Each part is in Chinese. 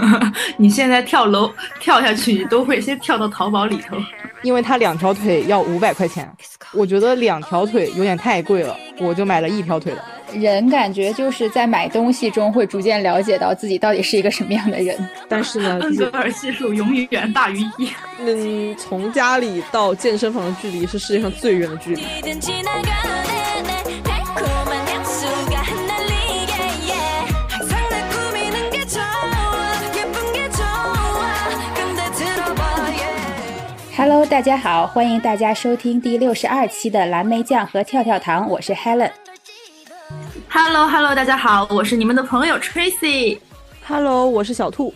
你现在跳楼跳下去，你都会先跳到淘宝里头，因为他两条腿要五百块钱，我觉得两条腿有点太贵了，我就买了一条腿的。人感觉就是在买东西中会逐渐了解到自己到底是一个什么样的人，但是呢，恩格尔系数永远大于一。嗯，从家里到健身房的距离是世界上最远的距离。Hello，大家好，欢迎大家收听第六十二期的蓝莓酱和跳跳糖，我是 Helen。Hello，Hello，大家好，我是你们的朋友 Tracy。Hello，我是小兔。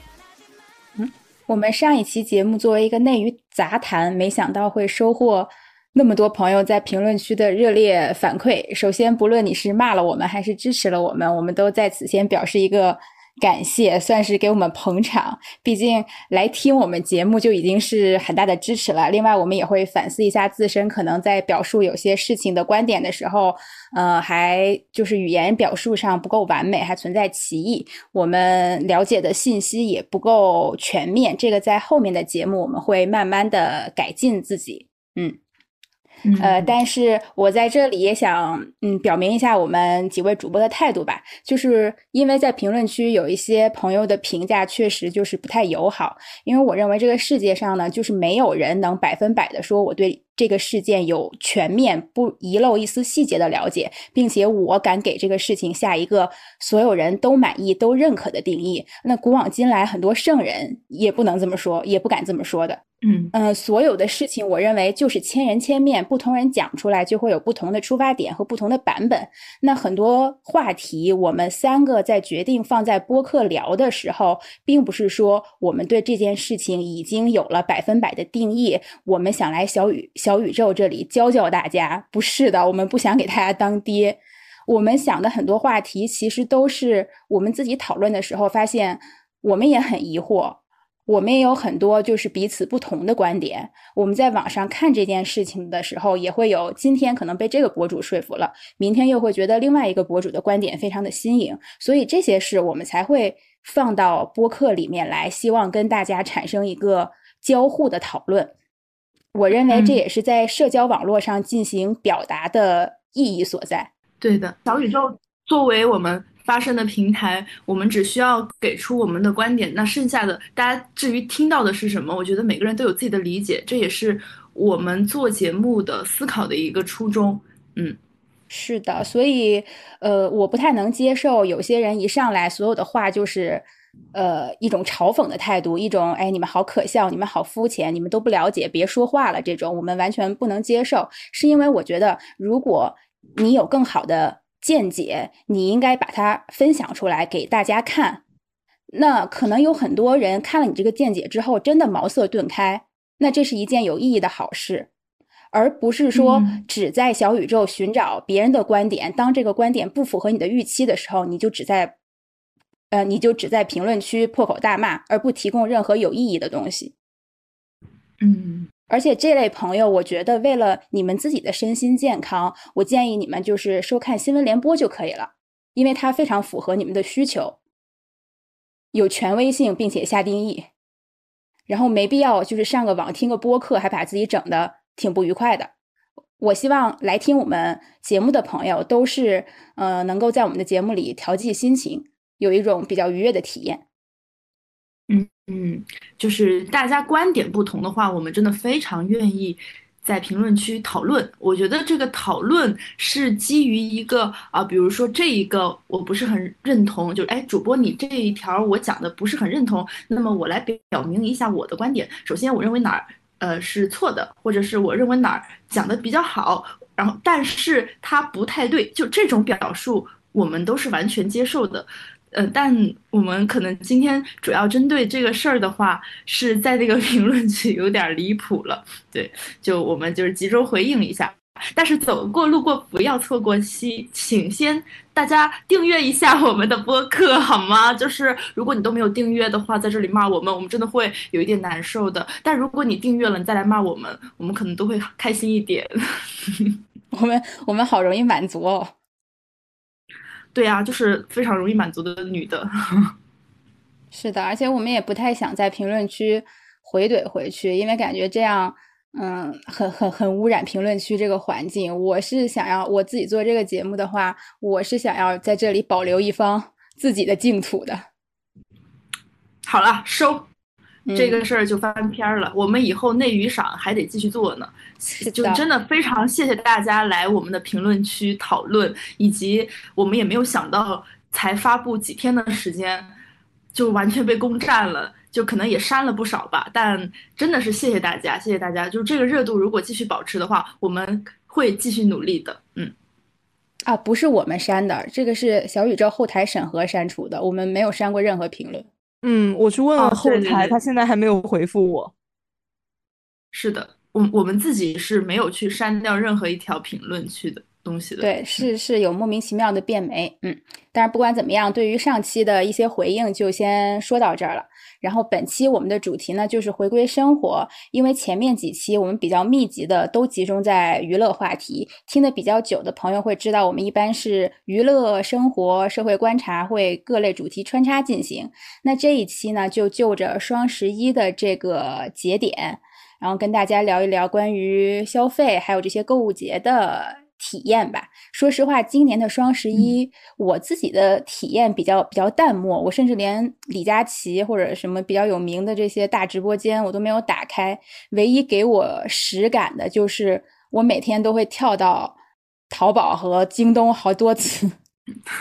嗯，我们上一期节目作为一个内娱杂谈，没想到会收获那么多朋友在评论区的热烈反馈。首先，不论你是骂了我们还是支持了我们，我们都在此先表示一个。感谢，算是给我们捧场。毕竟来听我们节目就已经是很大的支持了。另外，我们也会反思一下自身，可能在表述有些事情的观点的时候，呃，还就是语言表述上不够完美，还存在歧义。我们了解的信息也不够全面。这个在后面的节目我们会慢慢的改进自己。嗯。呃，但是我在这里也想，嗯，表明一下我们几位主播的态度吧。就是因为在评论区有一些朋友的评价确实就是不太友好，因为我认为这个世界上呢，就是没有人能百分百的说我对这个事件有全面不遗漏一丝细节的了解，并且我敢给这个事情下一个所有人都满意、都认可的定义。那古往今来很多圣人也不能这么说，也不敢这么说的。嗯呃，所有的事情，我认为就是千人千面，不同人讲出来就会有不同的出发点和不同的版本。那很多话题，我们三个在决定放在播客聊的时候，并不是说我们对这件事情已经有了百分百的定义，我们想来小宇小宇宙这里教教大家，不是的，我们不想给大家当爹。我们想的很多话题，其实都是我们自己讨论的时候发现，我们也很疑惑。我们也有很多就是彼此不同的观点。我们在网上看这件事情的时候，也会有今天可能被这个博主说服了，明天又会觉得另外一个博主的观点非常的新颖。所以这些事我们才会放到播客里面来，希望跟大家产生一个交互的讨论。我认为这也是在社交网络上进行表达的意义所在。对的，小宇宙作为我们。发声的平台，我们只需要给出我们的观点，那剩下的大家至于听到的是什么，我觉得每个人都有自己的理解，这也是我们做节目的思考的一个初衷。嗯，是的，所以呃，我不太能接受有些人一上来所有的话就是呃一种嘲讽的态度，一种哎你们好可笑，你们好肤浅，你们都不了解，别说话了这种，我们完全不能接受，是因为我觉得如果你有更好的。见解，你应该把它分享出来给大家看。那可能有很多人看了你这个见解之后，真的茅塞顿开。那这是一件有意义的好事，而不是说只在小宇宙寻找别人的观点。当这个观点不符合你的预期的时候，你就只在，呃，你就只在评论区破口大骂，而不提供任何有意义的东西。嗯。而且这类朋友，我觉得为了你们自己的身心健康，我建议你们就是收看新闻联播就可以了，因为它非常符合你们的需求，有权威性，并且下定义，然后没必要就是上个网听个播客，还把自己整的挺不愉快的。我希望来听我们节目的朋友都是，呃，能够在我们的节目里调剂心情，有一种比较愉悦的体验。嗯嗯，就是大家观点不同的话，我们真的非常愿意在评论区讨论。我觉得这个讨论是基于一个啊，比如说这一个我不是很认同，就是哎，主播你这一条我讲的不是很认同，那么我来表表明一下我的观点。首先，我认为哪儿呃是错的，或者是我认为哪儿讲的比较好，然后但是它不太对，就这种表述我们都是完全接受的。呃，但我们可能今天主要针对这个事儿的话，是在这个 评论区有点离谱了。对，就我们就是集中回应一下。但是走过路过不要错过期，请先大家订阅一下我们的播客好吗？就是如果你都没有订阅的话，在这里骂我们，我们真的会有一点难受的。但如果你订阅了，你再来骂我们，我们可能都会开心一点。我们我们好容易满足哦。对啊，就是非常容易满足的女的。是的，而且我们也不太想在评论区回怼回去，因为感觉这样，嗯，很很很污染评论区这个环境。我是想要我自己做这个节目的话，我是想要在这里保留一方自己的净土的。好了，收。这个事儿就翻篇了，我们以后内娱赏还得继续做呢。就真的非常谢谢大家来我们的评论区讨论，以及我们也没有想到，才发布几天的时间，就完全被攻占了，就可能也删了不少吧。但真的是谢谢大家，谢谢大家。就这个热度如果继续保持的话，我们会继续努力的。嗯，啊，不是我们删的，这个是小宇宙后台审核删除的，我们没有删过任何评论。嗯，我去问了后台，他现在还没有回复我。是的，我我们自己是没有去删掉任何一条评论区的。东西的对是是有莫名其妙的变没，嗯，但是不管怎么样，对于上期的一些回应就先说到这儿了。然后本期我们的主题呢就是回归生活，因为前面几期我们比较密集的都集中在娱乐话题，听的比较久的朋友会知道，我们一般是娱乐、生活、社会观察会各类主题穿插进行。那这一期呢就就着双十一的这个节点，然后跟大家聊一聊关于消费还有这些购物节的。体验吧。说实话，今年的双十一，我自己的体验比较比较淡漠。我甚至连李佳琦或者什么比较有名的这些大直播间我都没有打开。唯一给我实感的就是，我每天都会跳到淘宝和京东好多次。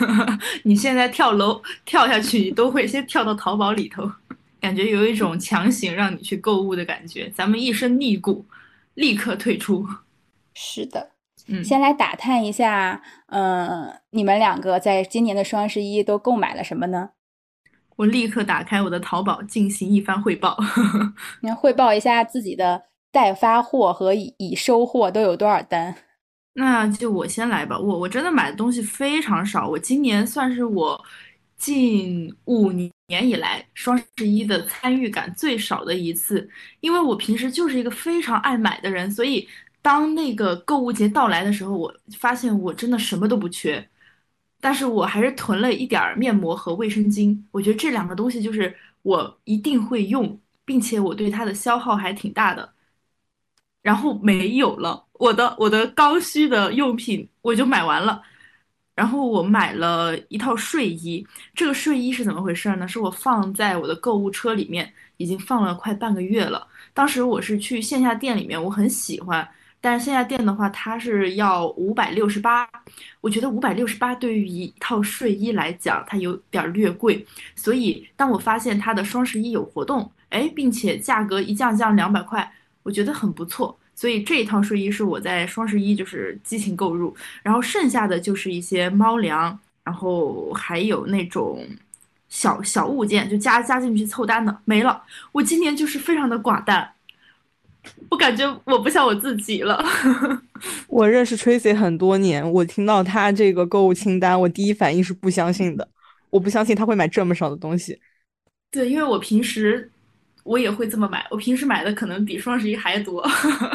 你现在跳楼跳下去，你都会先跳到淘宝里头，感觉有一种强行让你去购物的感觉。咱们一身逆骨，立刻退出。是的。先来打探一下，嗯，你们两个在今年的双十一都购买了什么呢？我立刻打开我的淘宝进行一番汇报。你汇报一下自己的待发货和已已收货都有多少单？那就我先来吧。我我真的买的东西非常少，我今年算是我近五年以来双十一的参与感最少的一次，因为我平时就是一个非常爱买的人，所以。当那个购物节到来的时候，我发现我真的什么都不缺，但是我还是囤了一点儿面膜和卫生巾。我觉得这两个东西就是我一定会用，并且我对它的消耗还挺大的。然后没有了，我的我的刚需的用品我就买完了。然后我买了一套睡衣，这个睡衣是怎么回事呢？是我放在我的购物车里面，已经放了快半个月了。当时我是去线下店里面，我很喜欢。但是线下店的话，它是要五百六十八，我觉得五百六十八对于一套睡衣来讲，它有点略贵。所以当我发现它的双十一有活动，哎，并且价格一降降两百块，我觉得很不错。所以这一套睡衣是我在双十一就是激情购入，然后剩下的就是一些猫粮，然后还有那种小小物件，就加加进去凑单的没了。我今年就是非常的寡淡。我感觉我不像我自己了。我认识 Tracy 很多年，我听到他这个购物清单，我第一反应是不相信的。我不相信他会买这么少的东西。对，因为我平时我也会这么买，我平时买的可能比双十一还多。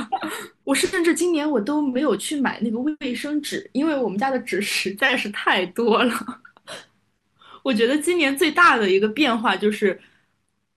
我甚至今年我都没有去买那个卫生纸，因为我们家的纸实在是太多了。我觉得今年最大的一个变化就是。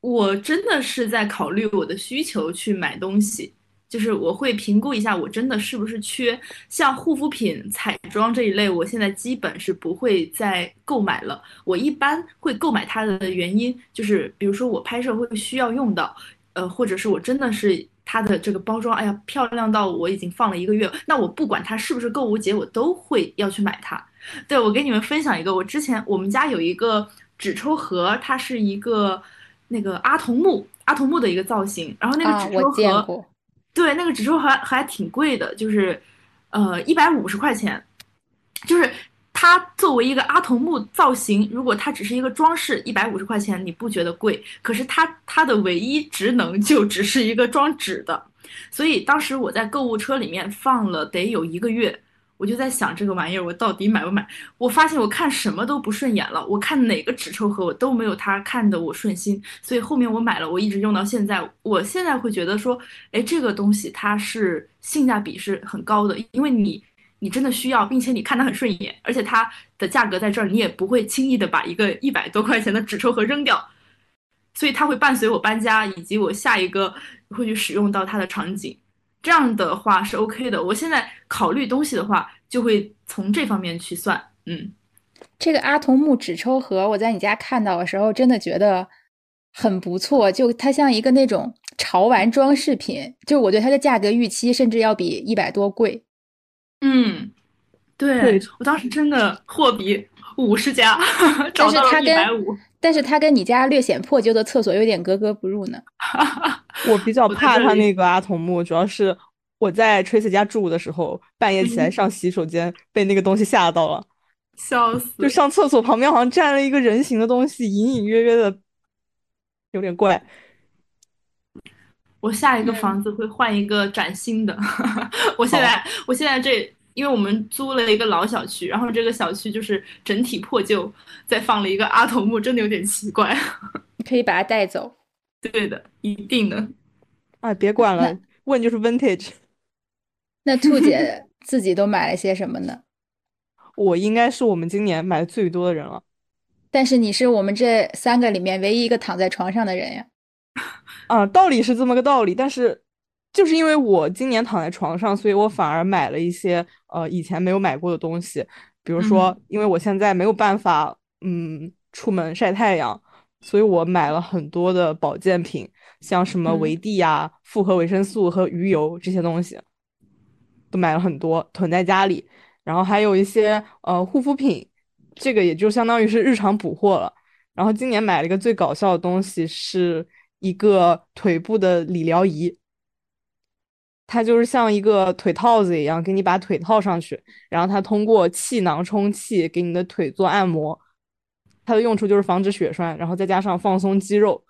我真的是在考虑我的需求去买东西，就是我会评估一下我真的是不是缺，像护肤品、彩妆这一类，我现在基本是不会再购买了。我一般会购买它的原因就是，比如说我拍摄会需要用到，呃，或者是我真的是它的这个包装，哎呀，漂亮到我已经放了一个月，那我不管它是不是购物节，我都会要去买它。对我给你们分享一个，我之前我们家有一个纸抽盒，它是一个。那个阿童木，阿童木的一个造型，然后那个纸抽盒，对，那个纸抽盒还挺贵的，就是，呃，一百五十块钱，就是它作为一个阿童木造型，如果它只是一个装饰，一百五十块钱你不觉得贵？可是它它的唯一职能就只是一个装纸的，所以当时我在购物车里面放了得有一个月。我就在想这个玩意儿，我到底买不买？我发现我看什么都不顺眼了，我看哪个纸抽盒我都没有它看的我顺心，所以后面我买了，我一直用到现在。我现在会觉得说，哎，这个东西它是性价比是很高的，因为你你真的需要，并且你看它很顺眼，而且它的价格在这儿，你也不会轻易的把一个一百多块钱的纸抽盒扔掉。所以它会伴随我搬家，以及我下一个会去使用到它的场景。这样的话是 OK 的。我现在考虑东西的话，就会从这方面去算。嗯，这个阿童木纸抽盒，我在你家看到的时候，真的觉得很不错。就它像一个那种潮玩装饰品，就我对它的价格预期甚至要比一百多贵。嗯，对我当时真的货比五十家，但是它跟五。但是它跟你家略显破旧的厕所有点格格不入呢。我比较怕它那个阿童木，主要是我在 Tracy 家住的时候，半夜起来上洗手间被那个东西吓到了，笑死！就上厕所旁边好像站了一个人形的东西，隐隐约约的，有点怪。我下一个房子会换一个崭新的。我现在，我现在这。因为我们租了一个老小区，然后这个小区就是整体破旧，再放了一个阿童木，真的有点奇怪。你可以把它带走。对的，一定的。哎，别管了，问就是 vintage。那兔姐自己都买了些什么呢？我应该是我们今年买的最多的人了。但是你是我们这三个里面唯一一个躺在床上的人呀。啊，道理是这么个道理，但是。就是因为我今年躺在床上，所以我反而买了一些呃以前没有买过的东西，比如说，因为我现在没有办法嗯出门晒太阳，所以我买了很多的保健品，像什么维 D 呀、复合维生素和鱼油这些东西，都买了很多囤在家里。然后还有一些呃护肤品，这个也就相当于是日常补货了。然后今年买了一个最搞笑的东西，是一个腿部的理疗仪。它就是像一个腿套子一样，给你把腿套上去，然后它通过气囊充气，给你的腿做按摩。它的用处就是防止血栓，然后再加上放松肌肉。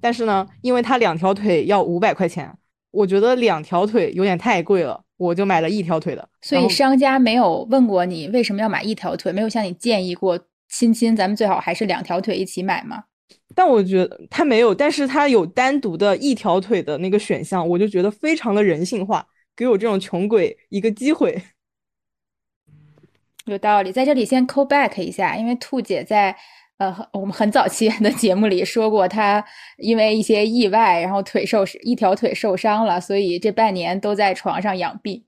但是呢，因为它两条腿要五百块钱，我觉得两条腿有点太贵了，我就买了一条腿的。所以商家没有问过你为什么要买一条腿，没有向你建议过，亲亲，咱们最好还是两条腿一起买吗？但我觉得他没有，但是他有单独的一条腿的那个选项，我就觉得非常的人性化，给我这种穷鬼一个机会。有道理，在这里先 call back 一下，因为兔姐在呃我们很早期 的节目里说过，她因为一些意外，然后腿受一条腿受伤了，所以这半年都在床上养病。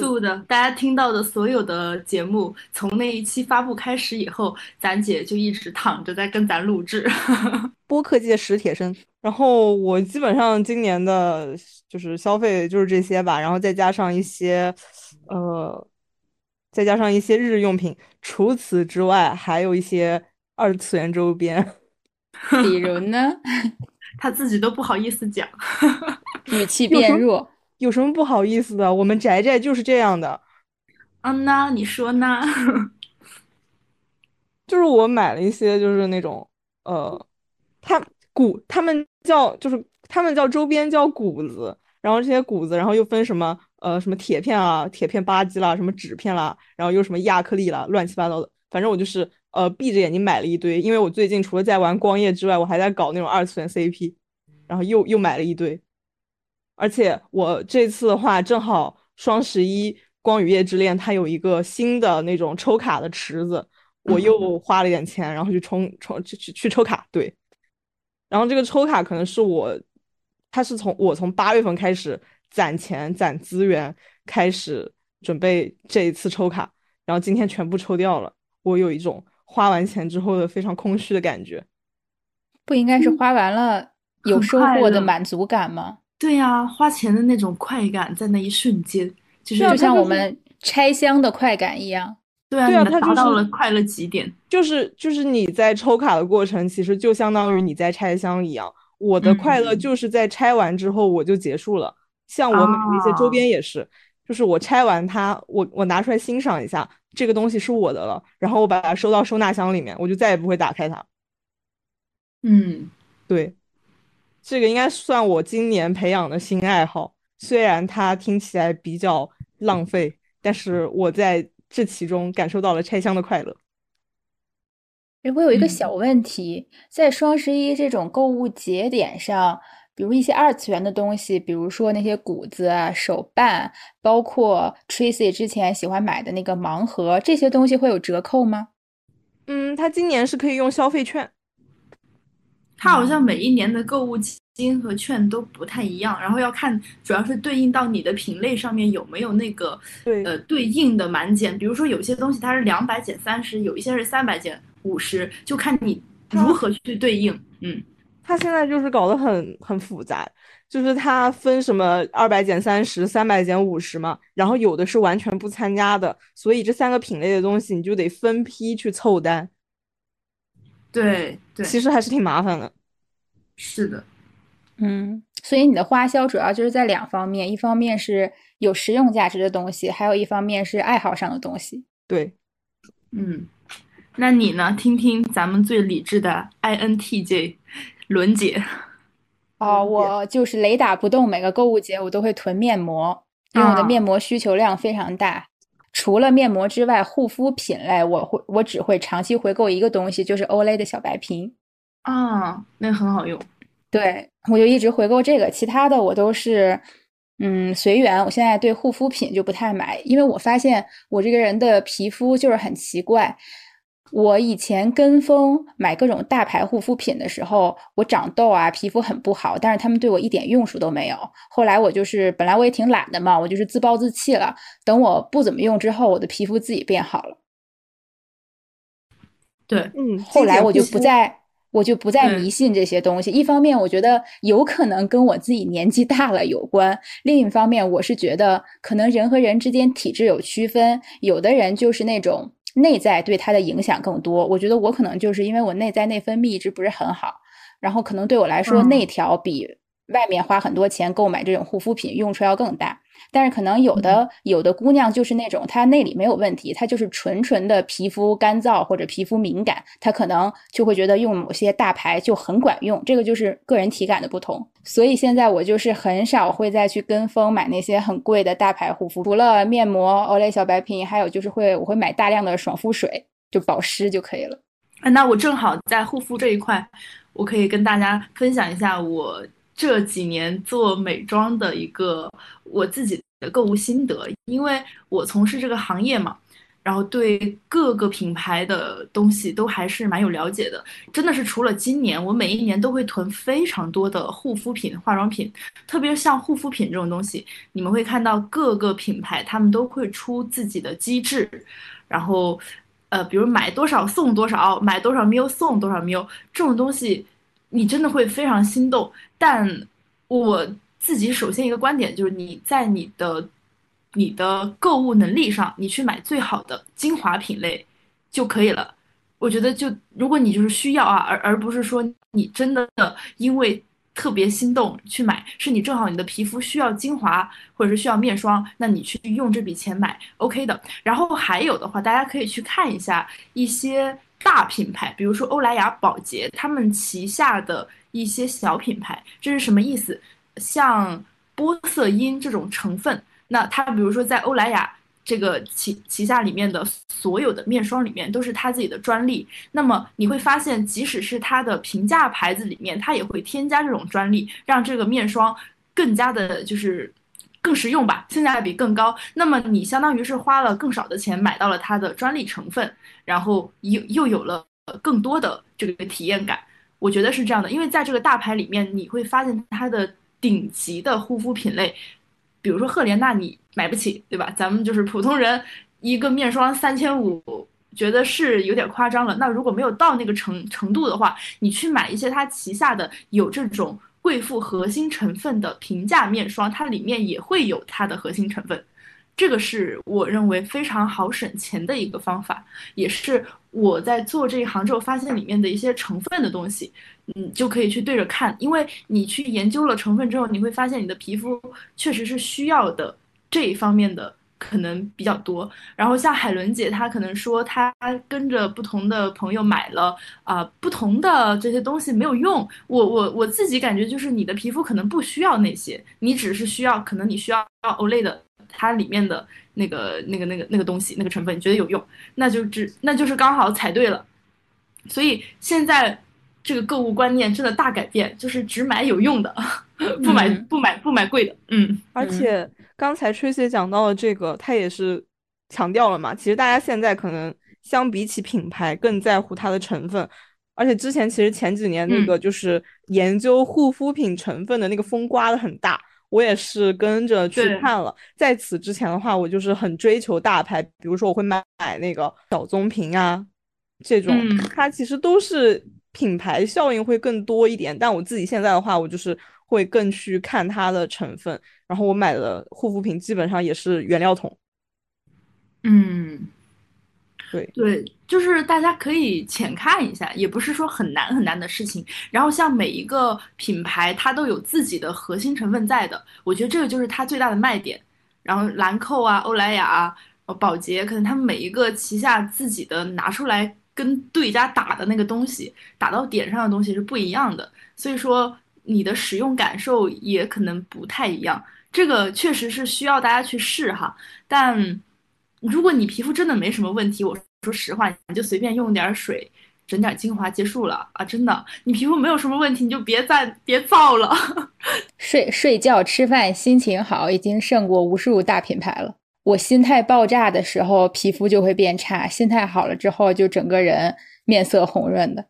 素的，大家听到的所有的节目，从那一期发布开始以后，咱姐就一直躺着在跟咱录制。播客界史铁生。然后我基本上今年的就是消费就是这些吧，然后再加上一些，呃，再加上一些日用品。除此之外，还有一些二次元周边。比如呢？他自己都不好意思讲，语气变弱。有什么不好意思的？我们宅宅就是这样的。嗯呐，你说呢？就是我买了一些，就是那种呃，他谷他们叫就是他们叫周边叫谷子，然后这些谷子，然后又分什么呃什么铁片啊、铁片吧唧啦、什么纸片啦，然后又什么亚克力啦，乱七八糟的。反正我就是呃闭着眼睛买了一堆，因为我最近除了在玩光夜之外，我还在搞那种二次元 CP，然后又又买了一堆。而且我这次的话，正好双十一光与夜之恋它有一个新的那种抽卡的池子，我又 花了点钱，然后去充充去去去抽卡。对，然后这个抽卡可能是我，它是从我从八月份开始攒钱攒资源，开始准备这一次抽卡，然后今天全部抽掉了，我有一种花完钱之后的非常空虚的感觉。不应该是花完了有收获的满足感吗？对呀，花钱的那种快感在那一瞬间，就是就像我们拆箱的快感一样。对啊，它达到了快乐极点。就是就是你在抽卡的过程，其实就相当于你在拆箱一样。我的快乐就是在拆完之后我就结束了。像我买的一些周边也是，就是我拆完它，我我拿出来欣赏一下，这个东西是我的了，然后我把它收到收纳箱里面，我就再也不会打开它。嗯，对。这个应该算我今年培养的新爱好，虽然它听起来比较浪费，但是我在这其中感受到了拆箱的快乐。哎，我有一个小问题，在双十一这种购物节点上，比如一些二次元的东西，比如说那些谷子啊、手办，包括 Tracy 之前喜欢买的那个盲盒，这些东西会有折扣吗？嗯，它今年是可以用消费券。它好像每一年的购物金和券都不太一样，然后要看主要是对应到你的品类上面有没有那个呃对应的满减。比如说有些东西它是两百减三十，有一些是三百减五十，就看你如何去对应。嗯，它现在就是搞得很很复杂。就是它分什么二百减三十、三百减五十嘛，然后有的是完全不参加的，所以这三个品类的东西你就得分批去凑单。对对，其实还是挺麻烦的。是的，嗯，所以你的花销主要就是在两方面，一方面是有实用价值的东西，还有一方面是爱好上的东西。对，嗯，那你呢？听听咱们最理智的 INTJ 伦姐。哦，我就是雷打不动，每个购物节我都会囤面膜，因为我的面膜需求量非常大。除了面膜之外，护肤品类我会我只会长期回购一个东西，就是欧莱的小白瓶。啊，那很好用。对，我就一直回购这个，其他的我都是嗯随缘。我现在对护肤品就不太买，因为我发现我这个人的皮肤就是很奇怪。我以前跟风买各种大牌护肤品的时候，我长痘啊，皮肤很不好，但是他们对我一点用处都没有。后来我就是本来我也挺懒的嘛，我就是自暴自弃了。等我不怎么用之后，我的皮肤自己变好了。对，嗯，后来我就不再，我就不再迷信这些东西。一方面，我觉得有可能跟我自己年纪大了有关；另一方面，我是觉得可能人和人之间体质有区分，有的人就是那种。内在对它的影响更多，我觉得我可能就是因为我内在内分泌一直不是很好，然后可能对我来说内调比外面花很多钱购买这种护肤品用处要更大。但是可能有的有的姑娘就是那种她内里没有问题，她就是纯纯的皮肤干燥或者皮肤敏感，她可能就会觉得用某些大牌就很管用。这个就是个人体感的不同。所以现在我就是很少会再去跟风买那些很贵的大牌护肤，除了面膜、欧莱小白瓶，还有就是会我会买大量的爽肤水，就保湿就可以了。那我正好在护肤这一块，我可以跟大家分享一下我。这几年做美妆的一个我自己的购物心得，因为我从事这个行业嘛，然后对各个品牌的东西都还是蛮有了解的。真的是除了今年，我每一年都会囤非常多的护肤品、化妆品，特别是像护肤品这种东西，你们会看到各个品牌他们都会出自己的机制，然后呃，比如买多少送多少，买多少 ml 送多少 ml 这种东西。你真的会非常心动，但我自己首先一个观点就是你在你的你的购物能力上，你去买最好的精华品类就可以了。我觉得就如果你就是需要啊，而而不是说你真的因为特别心动去买，是你正好你的皮肤需要精华或者是需要面霜，那你去用这笔钱买 OK 的。然后还有的话，大家可以去看一下一些。大品牌，比如说欧莱雅、宝洁，他们旗下的一些小品牌，这是什么意思？像玻色因这种成分，那它比如说在欧莱雅这个旗旗下里面的所有的面霜里面都是它自己的专利。那么你会发现，即使是它的平价牌子里面，它也会添加这种专利，让这个面霜更加的就是更实用吧，性价比更高。那么你相当于是花了更少的钱买到了它的专利成分。然后又又有了更多的这个体验感，我觉得是这样的，因为在这个大牌里面，你会发现它的顶级的护肤品类，比如说赫莲娜，你买不起，对吧？咱们就是普通人，一个面霜三千五，觉得是有点夸张了。那如果没有到那个程程度的话，你去买一些它旗下的有这种贵妇核心成分的平价面霜，它里面也会有它的核心成分。这个是我认为非常好省钱的一个方法，也是我在做这一行之后发现里面的一些成分的东西，嗯，就可以去对着看，因为你去研究了成分之后，你会发现你的皮肤确实是需要的这一方面的可能比较多。然后像海伦姐，她可能说她跟着不同的朋友买了啊不同的这些东西没有用，我我我自己感觉就是你的皮肤可能不需要那些，你只是需要可能你需要 Olay 的。它里面的那个、那个、那个、那个东西、那个成分，你觉得有用，那就只那就是刚好踩对了。所以现在这个购物观念真的大改变，就是只买有用的，不买不买不买贵的。嗯，而且刚才吹姐讲到的这个，他也是强调了嘛。其实大家现在可能相比起品牌更在乎它的成分。而且之前其实前几年那个就是研究护肤品成分的那个风刮的很大，我也是跟着去看了。在此之前的话，我就是很追求大牌，比如说我会买买那个小棕瓶啊，这种它其实都是品牌效应会更多一点。但我自己现在的话，我就是会更去看它的成分，然后我买的护肤品基本上也是原料桶。嗯。对对，就是大家可以浅看一下，也不是说很难很难的事情。然后像每一个品牌，它都有自己的核心成分在的，我觉得这个就是它最大的卖点。然后兰蔻啊、欧莱雅啊、宝洁，可能他们每一个旗下自己的拿出来跟对家打的那个东西，打到点上的东西是不一样的，所以说你的使用感受也可能不太一样。这个确实是需要大家去试哈，但。如果你皮肤真的没什么问题，我说实话，你就随便用点水，整点精华结束了啊！真的，你皮肤没有什么问题，你就别再别造了。睡睡觉、吃饭，心情好，已经胜过无数大品牌了。我心态爆炸的时候，皮肤就会变差；心态好了之后，就整个人面色红润的。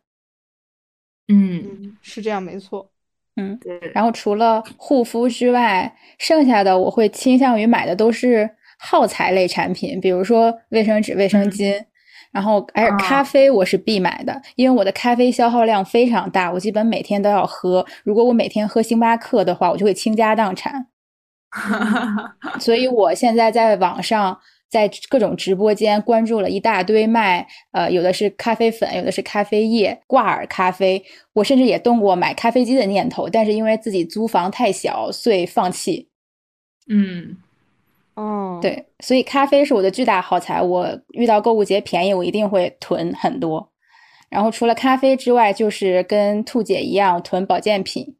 嗯，是这样，没错。嗯，然后除了护肤之外，剩下的我会倾向于买的都是。耗材类产品，比如说卫生纸、卫生巾，然后而咖啡我是必买的，因为我的咖啡消耗量非常大，我基本每天都要喝。如果我每天喝星巴克的话，我就会倾家荡产。所以我现在在网上，在各种直播间关注了一大堆卖，呃，有的是咖啡粉，有的是咖啡液、挂耳咖啡。我甚至也动过买咖啡机的念头，但是因为自己租房太小，所以放弃。嗯。哦，对，所以咖啡是我的巨大耗材。我遇到购物节便宜，我一定会囤很多。然后除了咖啡之外，就是跟兔姐一样囤保健品，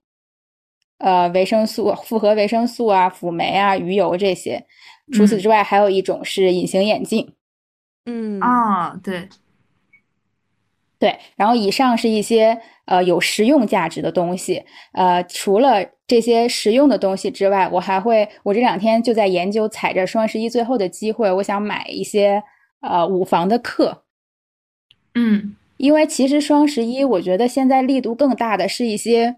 呃，维生素、复合维生素啊、辅酶啊、鱼油这些。除此之外，还有一种是隐形眼镜。嗯啊，对。对，然后以上是一些呃有实用价值的东西，呃，除了这些实用的东西之外，我还会，我这两天就在研究，踩着双十一最后的机会，我想买一些呃五房的课，嗯，因为其实双十一我觉得现在力度更大的是一些，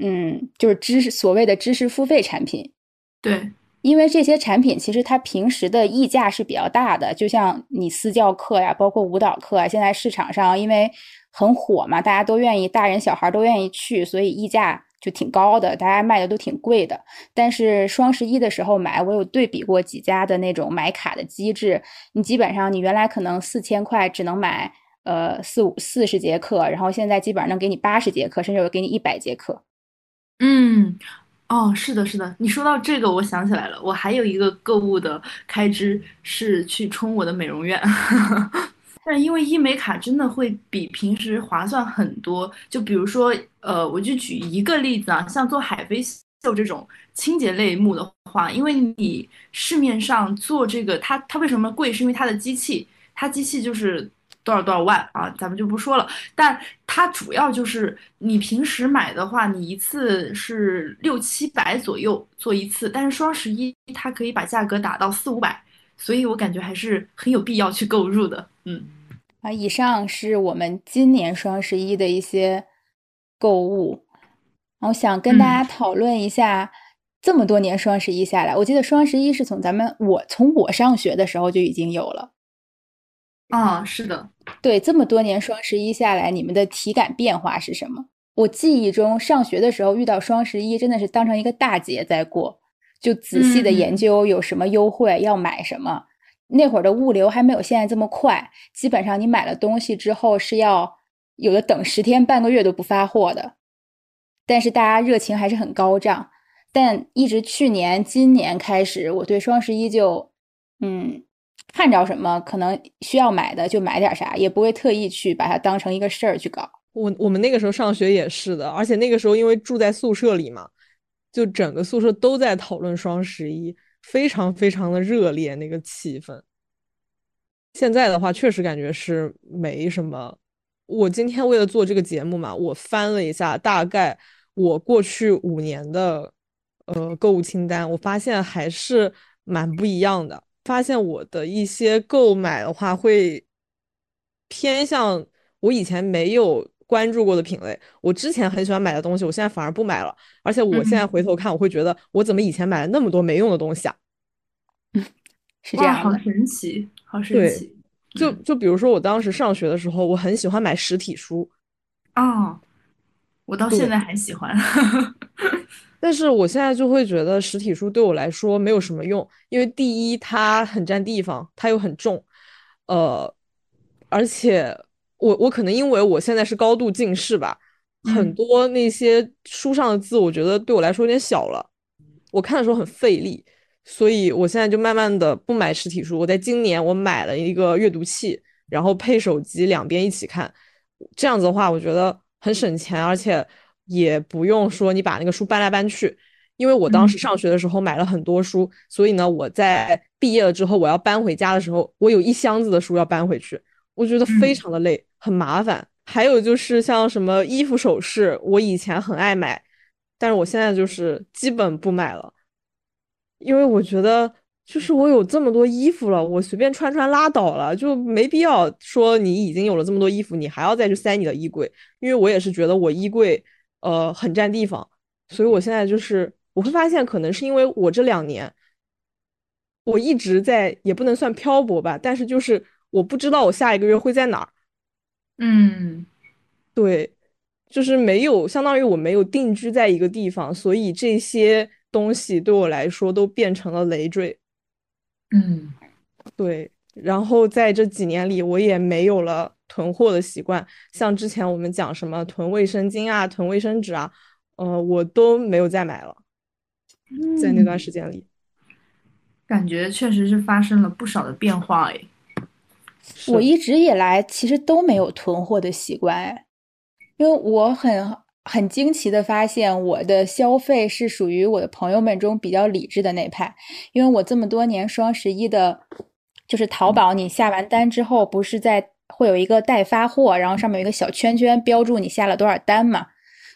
嗯，就是知识所谓的知识付费产品，对。因为这些产品其实它平时的溢价是比较大的，就像你私教课呀，包括舞蹈课啊，现在市场上因为很火嘛，大家都愿意，大人小孩都愿意去，所以溢价就挺高的，大家卖的都挺贵的。但是双十一的时候买，我有对比过几家的那种买卡的机制，你基本上你原来可能四千块只能买呃四五四十节课，然后现在基本上能给你八十节课，甚至有给你一百节课。嗯。哦，是的，是的，你说到这个，我想起来了，我还有一个购物的开支是去充我的美容院，但因为医美卡真的会比平时划算很多。就比如说，呃，我就举一个例子啊，像做海飞秀这种清洁类目的话，因为你市面上做这个，它它为什么贵？是因为它的机器，它机器就是。多少多少万啊，咱们就不说了。但它主要就是你平时买的话，你一次是六七百左右做一次，但是双十一它可以把价格打到四五百，所以我感觉还是很有必要去购入的。嗯，啊，以上是我们今年双十一的一些购物。我想跟大家讨论一下，这么多年双十一下来，我记得双十一是从咱们我从我上学的时候就已经有了。啊，是的，对，这么多年双十一下来，你们的体感变化是什么？我记忆中上学的时候遇到双十一，真的是当成一个大节在过，就仔细的研究有什么优惠，要买什么。那会儿的物流还没有现在这么快，基本上你买了东西之后是要有的等十天半个月都不发货的。但是大家热情还是很高涨，但一直去年、今年开始，我对双十一就，嗯。看着什么可能需要买的就买点啥，也不会特意去把它当成一个事儿去搞。我我们那个时候上学也是的，而且那个时候因为住在宿舍里嘛，就整个宿舍都在讨论双十一，非常非常的热烈那个气氛。现在的话确实感觉是没什么。我今天为了做这个节目嘛，我翻了一下大概我过去五年的呃购物清单，我发现还是蛮不一样的。发现我的一些购买的话，会偏向我以前没有关注过的品类。我之前很喜欢买的东西，我现在反而不买了。而且我现在回头看，我会觉得我怎么以前买了那么多没用的东西啊？嗯，是这样好神奇，好神奇。就就比如说我当时上学的时候，我很喜欢买实体书。啊，我到现在还喜欢。但是我现在就会觉得实体书对我来说没有什么用，因为第一它很占地方，它又很重，呃，而且我我可能因为我现在是高度近视吧，很多那些书上的字我觉得对我来说有点小了，我看的时候很费力，所以我现在就慢慢的不买实体书。我在今年我买了一个阅读器，然后配手机两边一起看，这样子的话我觉得很省钱，而且。也不用说你把那个书搬来搬去，因为我当时上学的时候买了很多书，所以呢，我在毕业了之后我要搬回家的时候，我有一箱子的书要搬回去，我觉得非常的累，很麻烦。还有就是像什么衣服首饰，我以前很爱买，但是我现在就是基本不买了，因为我觉得就是我有这么多衣服了，我随便穿穿拉倒了，就没必要说你已经有了这么多衣服，你还要再去塞你的衣柜，因为我也是觉得我衣柜。呃，很占地方，所以我现在就是我会发现，可能是因为我这两年我一直在，也不能算漂泊吧，但是就是我不知道我下一个月会在哪儿。嗯，对，就是没有，相当于我没有定居在一个地方，所以这些东西对我来说都变成了累赘。嗯，对，然后在这几年里，我也没有了。囤货的习惯，像之前我们讲什么囤卫生巾啊、囤卫生纸啊，呃，我都没有再买了。在那段时间里，感觉确实是发生了不少的变化哎。我一直以来其实都没有囤货的习惯哎，因为我很很惊奇的发现，我的消费是属于我的朋友们中比较理智的那派，因为我这么多年双十一的，就是淘宝，你下完单之后不是在。会有一个待发货，然后上面有一个小圈圈标注你下了多少单嘛？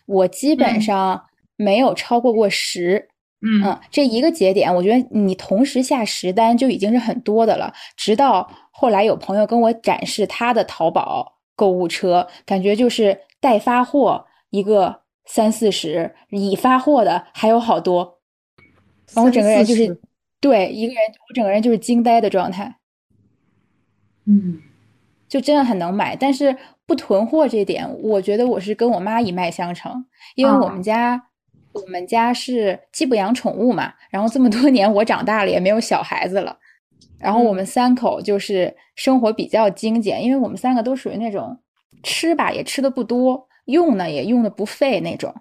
我基本上没有超过过十，嗯，这一个节点，我觉得你同时下十单就已经是很多的了。直到后来有朋友跟我展示他的淘宝购物车，感觉就是待发货一个三四十，已发货的还有好多，然后我整个人就是对一个人，我整个人就是惊呆的状态，嗯。就真的很能买，但是不囤货这点，我觉得我是跟我妈一脉相承，因为我们家我们家是既不养宠物嘛，然后这么多年我长大了也没有小孩子了，然后我们三口就是生活比较精简，因为我们三个都属于那种吃吧也吃的不多，用呢也用的不费那种，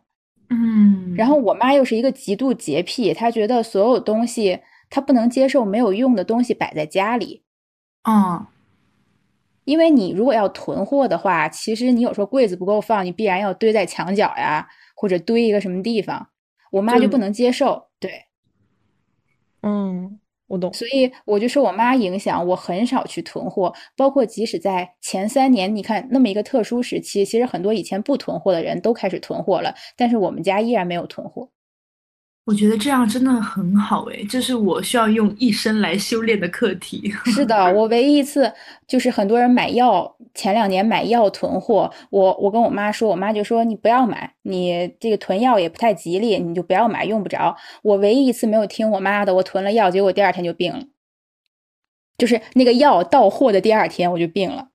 嗯，然后我妈又是一个极度洁癖，她觉得所有东西她不能接受没有用的东西摆在家里，嗯。因为你如果要囤货的话，其实你有时候柜子不够放，你必然要堆在墙角呀，或者堆一个什么地方。我妈就不能接受，对，嗯，我懂。所以我就受我妈影响，我很少去囤货。包括即使在前三年，你看那么一个特殊时期，其实很多以前不囤货的人都开始囤货了，但是我们家依然没有囤货。我觉得这样真的很好诶，这是我需要用一生来修炼的课题。是的，我唯一一次就是很多人买药，前两年买药囤货，我我跟我妈说，我妈就说你不要买，你这个囤药也不太吉利，你就不要买，用不着。我唯一一次没有听我妈的，我囤了药，结果第二天就病了，就是那个药到货的第二天我就病了，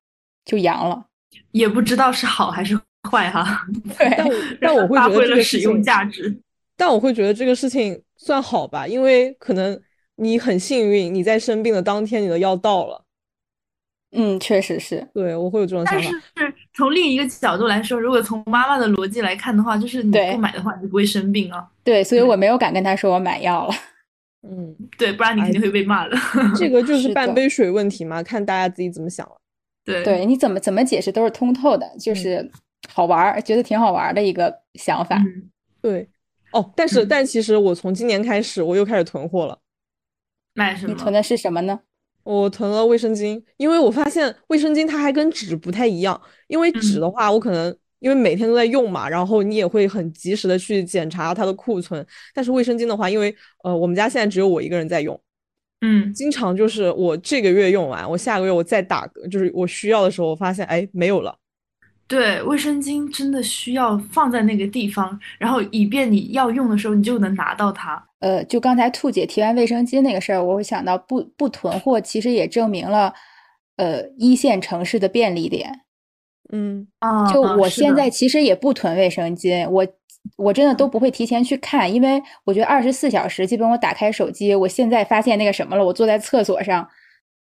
就阳了，也不知道是好还是坏哈。对，但但我会觉得这个使用价值。但我会觉得这个事情算好吧，因为可能你很幸运，你在生病的当天你的药到了。嗯，确实是。对，我会有这种想法。但是从另一个角度来说，如果从妈妈的逻辑来看的话，就是你不买的话，你不会生病啊。对，所以我没有敢跟他说我买药了。嗯，对，不然你肯定会被骂的。这个就是半杯水问题嘛，看大家自己怎么想了。对，对你怎么怎么解释都是通透的，就是好玩儿，觉得挺好玩的一个想法。对。哦，但是但其实我从今年开始我又开始囤货了。买什么？你囤的是什么呢？我囤了卫生巾，因为我发现卫生巾它还跟纸不太一样。因为纸的话，我可能因为每天都在用嘛，然后你也会很及时的去检查它的库存。但是卫生巾的话，因为呃我们家现在只有我一个人在用，嗯，经常就是我这个月用完，我下个月我再打，就是我需要的时候，我发现哎没有了。对，卫生巾真的需要放在那个地方，然后以便你要用的时候你就能拿到它。呃，就刚才兔姐提完卫生巾那个事儿，我会想到不不囤货，其实也证明了，呃，一线城市的便利点。嗯啊，就我是现在其实也不囤卫生巾，我我真的都不会提前去看，因为我觉得二十四小时，基本我打开手机，我现在发现那个什么了，我坐在厕所上，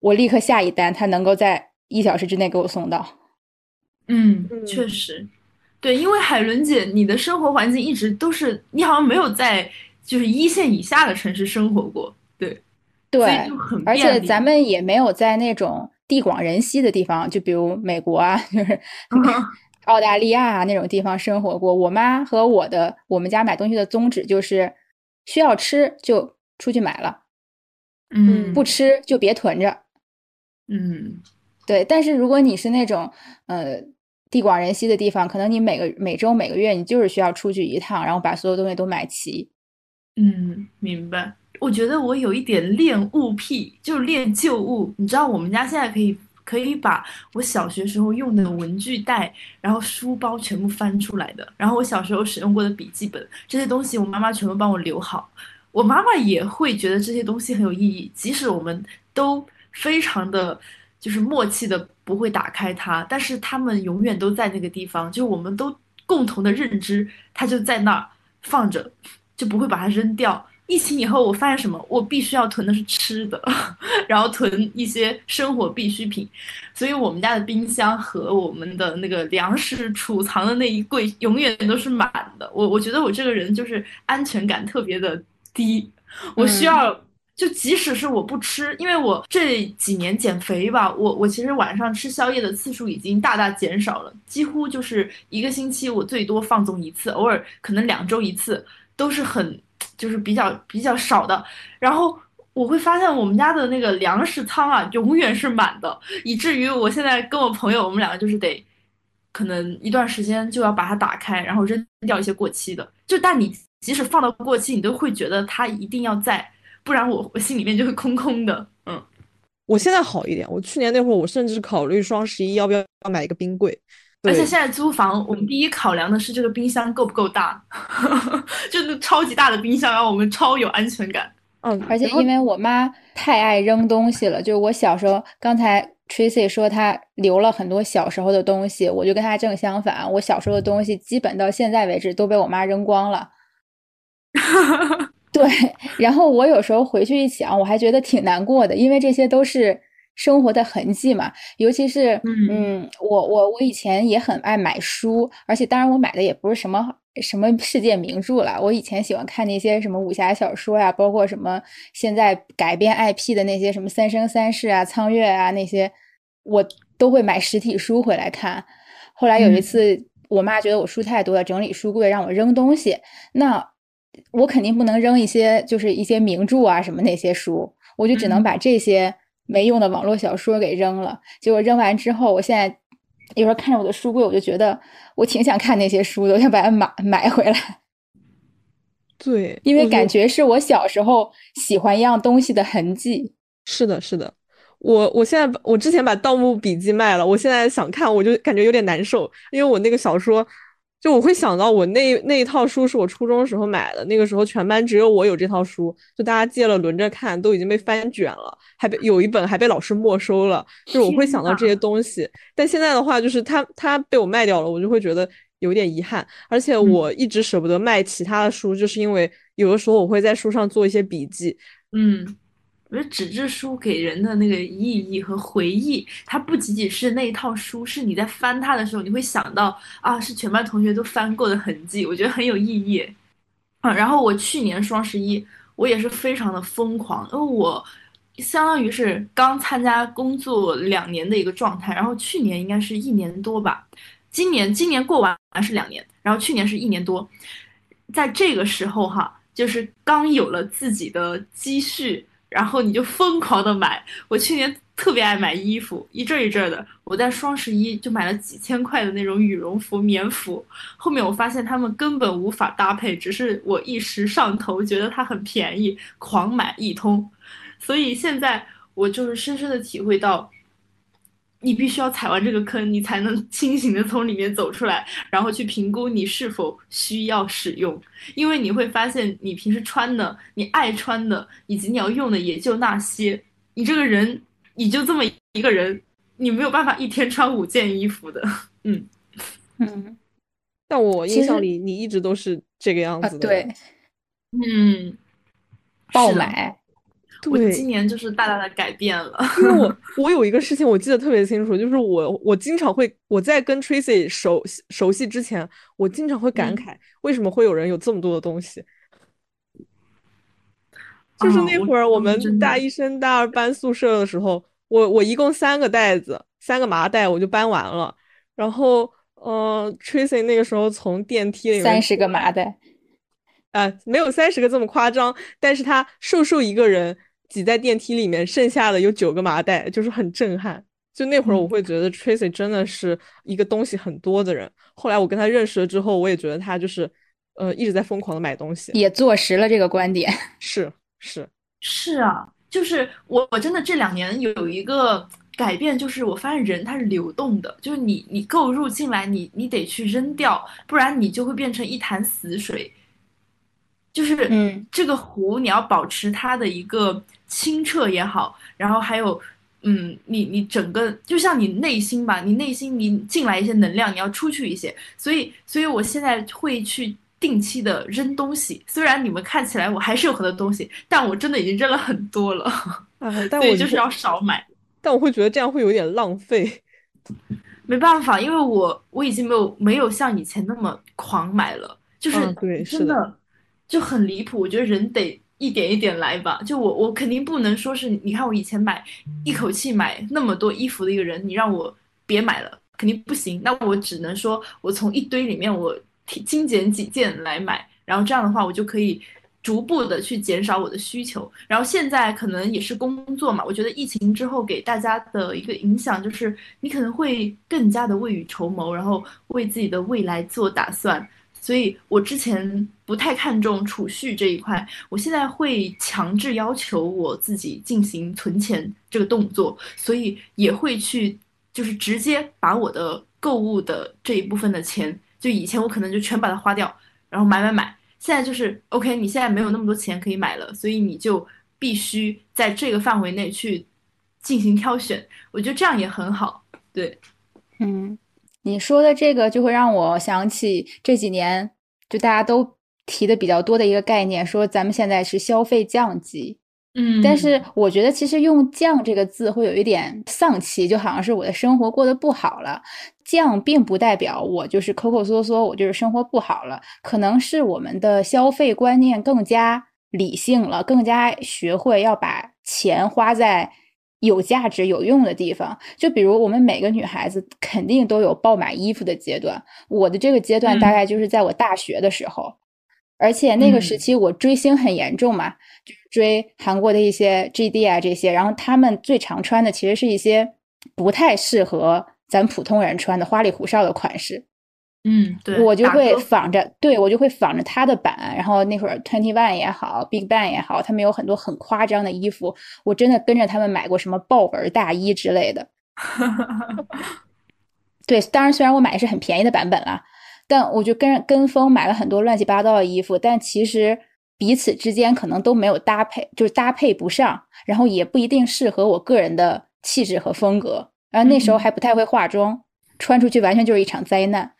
我立刻下一单，它能够在一小时之内给我送到。嗯，嗯。确实，对，因为海伦姐，你的生活环境一直都是，你好像没有在就是一线以下的城市生活过，对，对很而且咱们也没有在那种地广人稀的地方，就比如美国啊，就是 澳大利亚啊那种地方生活过。我妈和我的我们家买东西的宗旨就是，需要吃就出去买了，嗯。不吃就别囤着。嗯对，但是如果你是那种呃地广人稀的地方，可能你每个每周每个月你就是需要出去一趟，然后把所有东西都买齐。嗯，明白。我觉得我有一点恋物癖，就是恋旧物。你知道，我们家现在可以可以把我小学时候用的文具袋，然后书包全部翻出来的，然后我小时候使用过的笔记本这些东西，我妈妈全部帮我留好。我妈妈也会觉得这些东西很有意义，即使我们都非常的就是默契的不会打开它，但是他们永远都在那个地方，就是我们都共同的认知，它就在那儿放着，就不会把它扔掉。疫情以后，我发现什么？我必须要囤的是吃的，然后囤一些生活必需品，所以我们家的冰箱和我们的那个粮食储藏的那一柜永远都是满的。我我觉得我这个人就是安全感特别的低，我需要、就即使是我不吃，因为我这几年减肥吧，我我其实晚上吃宵夜的次数已经大大减少了，几乎就是一个星期我最多放纵一次，偶尔可能两周一次，都是很就是比较比较少的。然后我会发现我们家的那个粮食仓啊，永远是满的，以至于我现在跟我朋友，我们两个就是得。可能一段时间就要把它打开，然后扔掉一些过期的。就但你即使放到过期，你都会觉得它一定要在，不然我我心里面就会空空的。嗯，我现在好一点，我去年那会儿我甚至考虑双十一要不要买一个冰柜。而且现在租房，我们第一考量的是这个冰箱够不够大，就是超级大的冰箱，让我们超有安全感。嗯，而且因为我妈太爱扔东西了，就是我小时候，刚才 Tracy 说她留了很多小时候的东西，我就跟她正相反，我小时候的东西基本到现在为止都被我妈扔光了。对，然后我有时候回去一想，我还觉得挺难过的，因为这些都是生活的痕迹嘛。尤其是，嗯嗯，我我我以前也很爱买书，而且当然我买的也不是什么什么世界名著了。我以前喜欢看那些什么武侠小说呀，包括什么现在改编 IP 的那些什么《三生三世》啊、《苍月》啊那些，我都会买实体书回来看。后来有一嗯次，我妈觉得我书太多了，整理书柜让我扔东西，那我肯定不能扔一些就是一些名著啊什么那些书，我就只能嗯把这些没用的网络小说给扔了。结果扔完之后，我现在有时候看着我的书柜，我就觉得我挺想看那些书的，我想把它买买回来，对，因为感觉是我小时候喜欢一样东西的痕迹。是的，是的。我我现在我之前把《盗墓笔记》卖了，我现在想看，我就感觉有点难受，因为我那个小说，就我会想到我那那一套书是我初中时候买的，那个时候全班只有我有这套书，就大家借了轮着看，都已经被翻卷了，还被有一本还被老师没收了，就是我会想到这些东西。但现在的话，就是它它被我卖掉了，我就会觉得有点遗憾，而且嗯。我一直舍不得卖其他的书，就是因为有的时候我会在书上做一些笔记，嗯，我觉得纸质书给人的那个意义和回忆，它不仅仅是那一套书，是你在翻它的时候，你会想到啊，是全班同学都翻过的痕迹，我觉得很有意义。啊，然后我去年双十一，我也是非常的疯狂，因为我相当于是刚参加工作两年的一个状态，然后去年应该是一年多吧，今年今年过完是两年，然后去年是一年多，在这个时候哈，就是刚有了自己的积蓄。然后你就疯狂的买。我去年特别爱买衣服，一阵一阵的。我在双十一就买了几千块的那种羽绒服、棉服。后面我发现他们根本无法搭配，只是我一时上头，觉得它很便宜，狂买一通。所以现在我就是深深的体会到，你必须要踩完这个坑，你才能清醒的从里面走出来，然后去评估你是否需要使用。因为你会发现，你平时穿的、你爱穿的，以及你要用的也就那些。你这个人，你就这么一个人，你没有办法一天穿五件衣服的。嗯嗯，但我印象里你一直都是这个样啊，子的。对，嗯，是的爆买，我对，今年就是大大的改变了。因为我我有一个事情我记得特别清楚，就是我我经常会我在跟 Tracy 熟熟悉之前，我经常会感嗯慨为什么会有人有这么多的东西。就是那会儿我嗯们大一升大二搬宿舍的时候，我我一共三个袋子，三个麻袋我就搬完了。然后，呃，Tracy 那个时候从电梯里面三十个麻袋，啊，没有三十个这么夸张，但是他瘦瘦一个人挤在电梯里面，剩下的有九个麻袋，就是很震撼。就那会儿，我嗯会觉得 Tracy 真的是一个东西很多的人。后来我跟他认识了之后，我也觉得他就是，呃，一直在疯狂的买东西。也坐实了这个观点。是是，是啊，就是我我真的这两年有一个改变，就是我发现人他是流动的，就是你你购入进来，你你得去扔掉，不然你就会变成一潭死水。就是嗯这个湖，你要保持它的一个清澈也好，然后还有，嗯，你你整个就像你内心吧，你内心你进来一些能量，你要出去一些，所以所以我现在会去定期的扔东西。虽然你们看起来我还是有很多东西，但我真的已经扔了很多了，哎，但 我就是要少买。但我会觉得这样会有点浪费。没办法，因为我我已经没有没有像以前那么狂买了，就是真的就很离谱。我觉得人得一点一点来吧。就我我肯定不能说是，你看我以前买一口气买那么多衣服的一个人，你让我别买了，肯定不行。那我只能说我从一堆里面我精简几件来买，然后这样的话我就可以。逐步的去减少我的需求，然后现在可能也是工作嘛，我觉得疫情之后给大家的一个影响就是，你可能会更加的未雨绸缪，然后为自己的未来做打算。所以我之前不太看重储蓄这一块，我现在会强制要求我自己进行存钱这个动作，所以也会去就是直接把我的购物的这一部分的钱，就以前我可能就全把它花掉，然后买买买。现在就是 OK，你现在没有那么多钱可以买了，所以你就必须在这个范围内去进行挑选。我觉得这样也很好。对，嗯，你说的这个就会让我想起这几年就大家都提的比较多的一个概念，说咱们现在是消费降级。嗯但是我觉得其实用“降”这个字会有一点丧气，就好像是我的生活过得不好了。降并不代表我就是抠抠缩缩，我就是生活不好了，可能是我们的消费观念更加理性了，更加学会要把钱花在有价值、有用的地方。就比如我们每个女孩子肯定都有爆买衣服的阶段，我的这个阶段大嗯概就是在我大学的时候。而且那个时嗯期我追星很严重嘛，就是追韩国的一些 GD 啊这些，然后他们最常穿的其实是一些不太适合咱普通人穿的花里胡哨的款式，嗯，对，我就会仿着，对我就会仿着他的版，然后那会儿 Twenty One 也好，Big Bang 也好，他们有很多很夸张的衣服，我真的跟着他们买过什么豹纹大衣之类的。对，当然虽然我买的是很便宜的版本啦，但我就跟跟风买了很多乱七八糟的衣服，但其实彼此之间可能都没有搭配，就是搭配不上，然后也不一定适合我个人的气质和风格。然后那时候嗯还不太会化妆，穿出去完全就是一场灾难。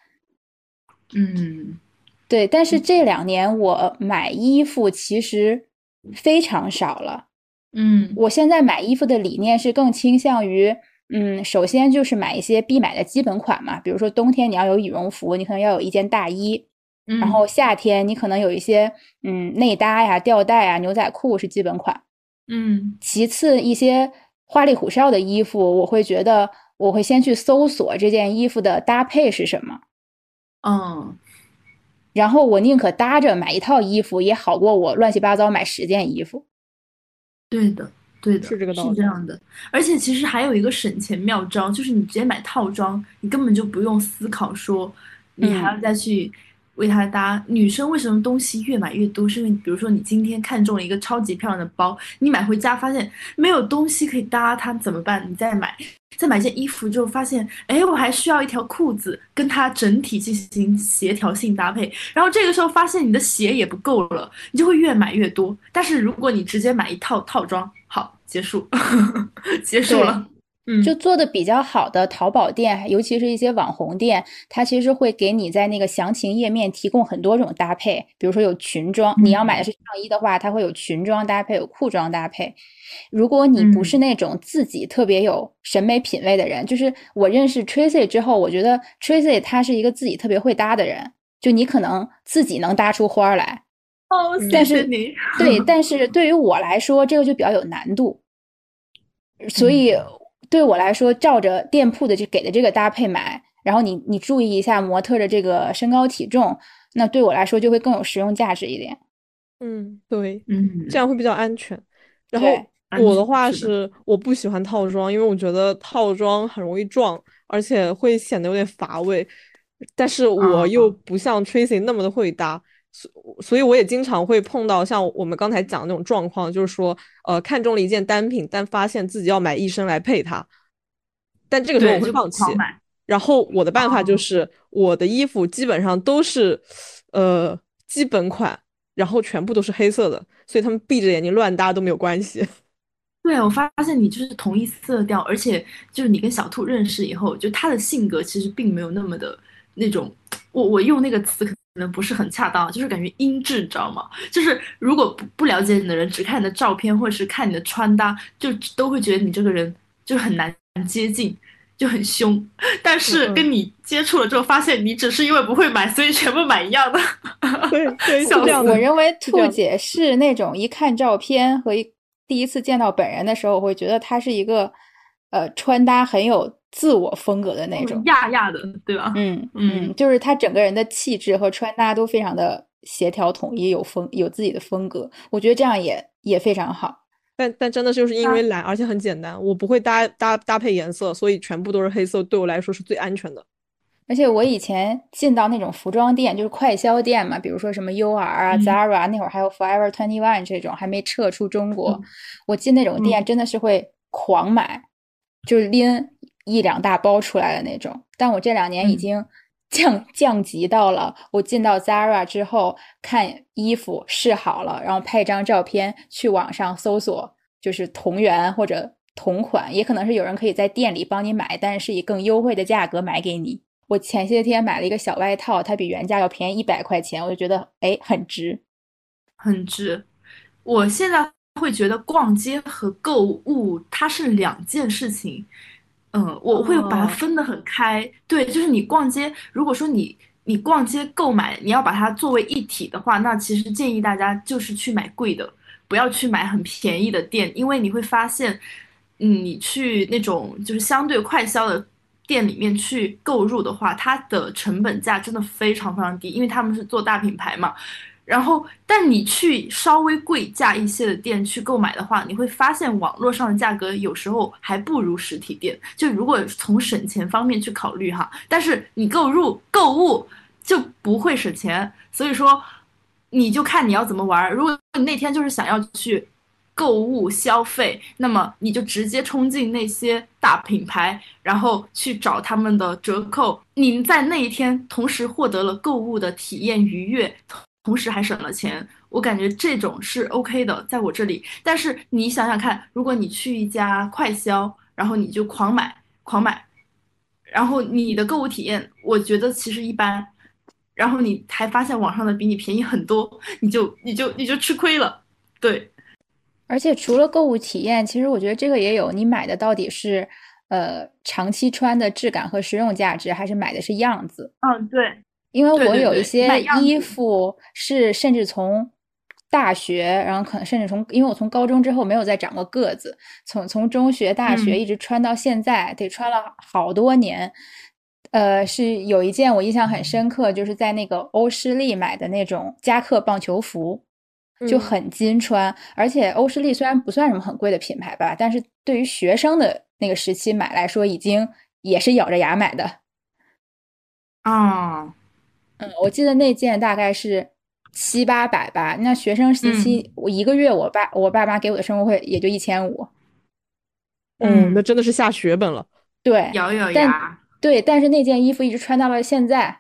嗯。对，但是这两年我买衣服其实非常少了。嗯。我现在买衣服的理念是更倾向于，嗯，首先就是买一些必买的基本款嘛，比如说冬天你要有羽绒服，你可能要有一件大衣，嗯，然后夏天你可能有一些，嗯，内搭呀、吊带啊、牛仔裤是基本款。嗯。其次，一些花里胡哨的衣服，我会觉得我会先去搜索这件衣服的搭配是什么，嗯然后我宁可搭着买一套衣服，也好过我乱七八糟买十件衣服。对的，对的，是这个道理这样的。而且其实还有一个省钱妙招，就是你直接买套装，你根本就不用思考说你还要再去为它搭。女生为什么东西越买越多？是因为比如说你今天看中了一个超级漂亮的包，你买回家发现没有东西可以搭它，怎么办？你再买，再买件衣服就发现，哎，我还需要一条裤子跟它整体进行协调性搭配。然后这个时候发现你的鞋也不够了，你就会越买越多。但是如果你直接买一套套装，好，结束，结束了。就做的比较好的淘宝店，尤其是一些网红店，它其实会给你在那个详情页面提供很多种搭配。比如说有裙装，你要买的是上衣的话，它会有裙装搭配，有裤装搭配。如果你不是那种自己特别有审美品味的人，就是我认识 Tracy 之后，我觉得 Tracy 他是一个自己特别会搭的人。就你可能自己能搭出花来，哦，但是你对，但是对于我来说，这个就比较有难度，所以。对我来说，照着店铺的这给的这个搭配买，然后你你注意一下模特的这个身高体重，那对我来说就会更有实用价值一点。嗯，对，嗯，这样会比较安全。然后我的话是我不喜欢套装，因为我觉得套装很容易撞，而且会显得有点乏味。但是我又不像 Tracy 那么的会搭。所所以我也经常会碰到像我们刚才讲的那种状况，就是说，呃，看中了一件单品，但发现自己要买一身来配它，但这个时候我会放弃。然后我的办法就是，我的衣服基本上都是，呃，基本款，然后全部都是黑色的，所以他们闭着眼睛乱搭都没有关系。对，我发现你就是同一色调，而且就是你跟小兔认识以后，就他的性格其实并没有那么的那种，我我用那个词可。可能不是很恰当，就是感觉音质，你知道吗？就是如果不不了解你的人，只看你的照片或者是看你的穿搭，就都会觉得你这个人就很难接近，就很凶。但是跟你接触了之后，发现你只是因为不会买，所以全部买一样的。对对，这样我认为兔姐是那种一看照片和一第一次见到本人的时候，我会觉得她是一个呃穿搭很有。自我风格的那种，亚亚的，对吧？嗯嗯，就是他整个人的气质和穿搭都非常的协调统一，有风，有自己的风格。我觉得这样也也非常好。但但真的就是因为懒，而且很简单，我不会搭搭搭配颜色，所以全部都是黑色，对我来说是最安全的。而且我以前进到那种服装店，就是快销店嘛，比如说什么 UR 啊、Zara 那会儿还有 Forever Twenty One 这种还没撤出中国，我进那种店真的是会狂买，就是拎。一两大包出来的那种，但我这两年已经降降级到了，我进到 Zara 之后看衣服试好了，然后拍一张照片去网上搜索，就是同源或者同款，也可能是有人可以在店里帮你买，但是以更优惠的价格买给你。我前些天买了一个小外套，它比原价要便宜一百块钱，我就觉得哎很值，很值。我现在会觉得逛街和购物它是两件事情。嗯，我会把它分得很开。对，就是你逛街，如果说你你逛街购买，你要把它作为一体的话，那其实建议大家就是去买贵的，不要去买很便宜的店，因为你会发现，嗯，你去那种就是相对快销的店里面去购入的话，它的成本价真的非常非常低，因为他们是做大品牌嘛。然后，但你去稍微贵价一些的店去购买的话，你会发现网络上的价格有时候还不如实体店。就如果从省钱方面去考虑哈，但是你购入购物就不会省钱。所以说，你就看你要怎么玩。如果你那天就是想要去购物消费，那么你就直接冲进那些大品牌，然后去找他们的折扣。你在那一天同时获得了购物的体验愉悦。同时还省了钱，我感觉这种是 OK 的，在我这里。但是你想想看，如果你去一家快销，然后你就狂买狂买，然后你的购物体验，我觉得其实一般，然后你还发现网上的比你便宜很多，你就你就你就吃亏了。对，而且除了购物体验，其实我觉得这个也有，你买的到底是呃长期穿的质感和实用价值，还是买的是样子？嗯，对。因为我有一些衣服是甚至从大学，然后可能甚至从，因为我从高中之后没有再长过个子，从从中学、大学一直穿到现在，得穿了好多年。呃，是有一件我印象很深刻，就是在那个欧诗丽买的那种夹克棒球服，就很金穿。而且欧诗丽虽然不算什么很贵的品牌吧，但是对于学生的那个时期买来说，已经也是咬着牙买的。啊。嗯，我记得那件大概是七八百吧。那学生时期，我一个月我爸我爸妈给我的生活费也就一千五。嗯，那真的是下血本了。对，咬咬牙。对，但是那件衣服一直穿到了现在。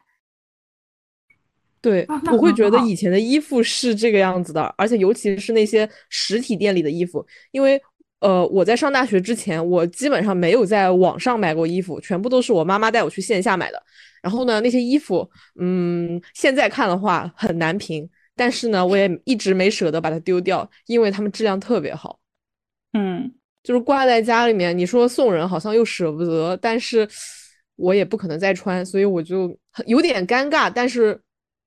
对，我会觉得以前的衣服是这个样子的，而且尤其是那些实体店里的衣服，因为呃，我在上大学之前，我基本上没有在网上买过衣服，全部都是我妈妈带我去线下买的。然后呢，那些衣服，嗯，现在看的话很难评，但是呢，我也一直没舍得把它丢掉，因为它们质量特别好。嗯，就是挂在家里面，你说送人好像又舍不得，但是我也不可能再穿，所以我就有点尴尬，但是。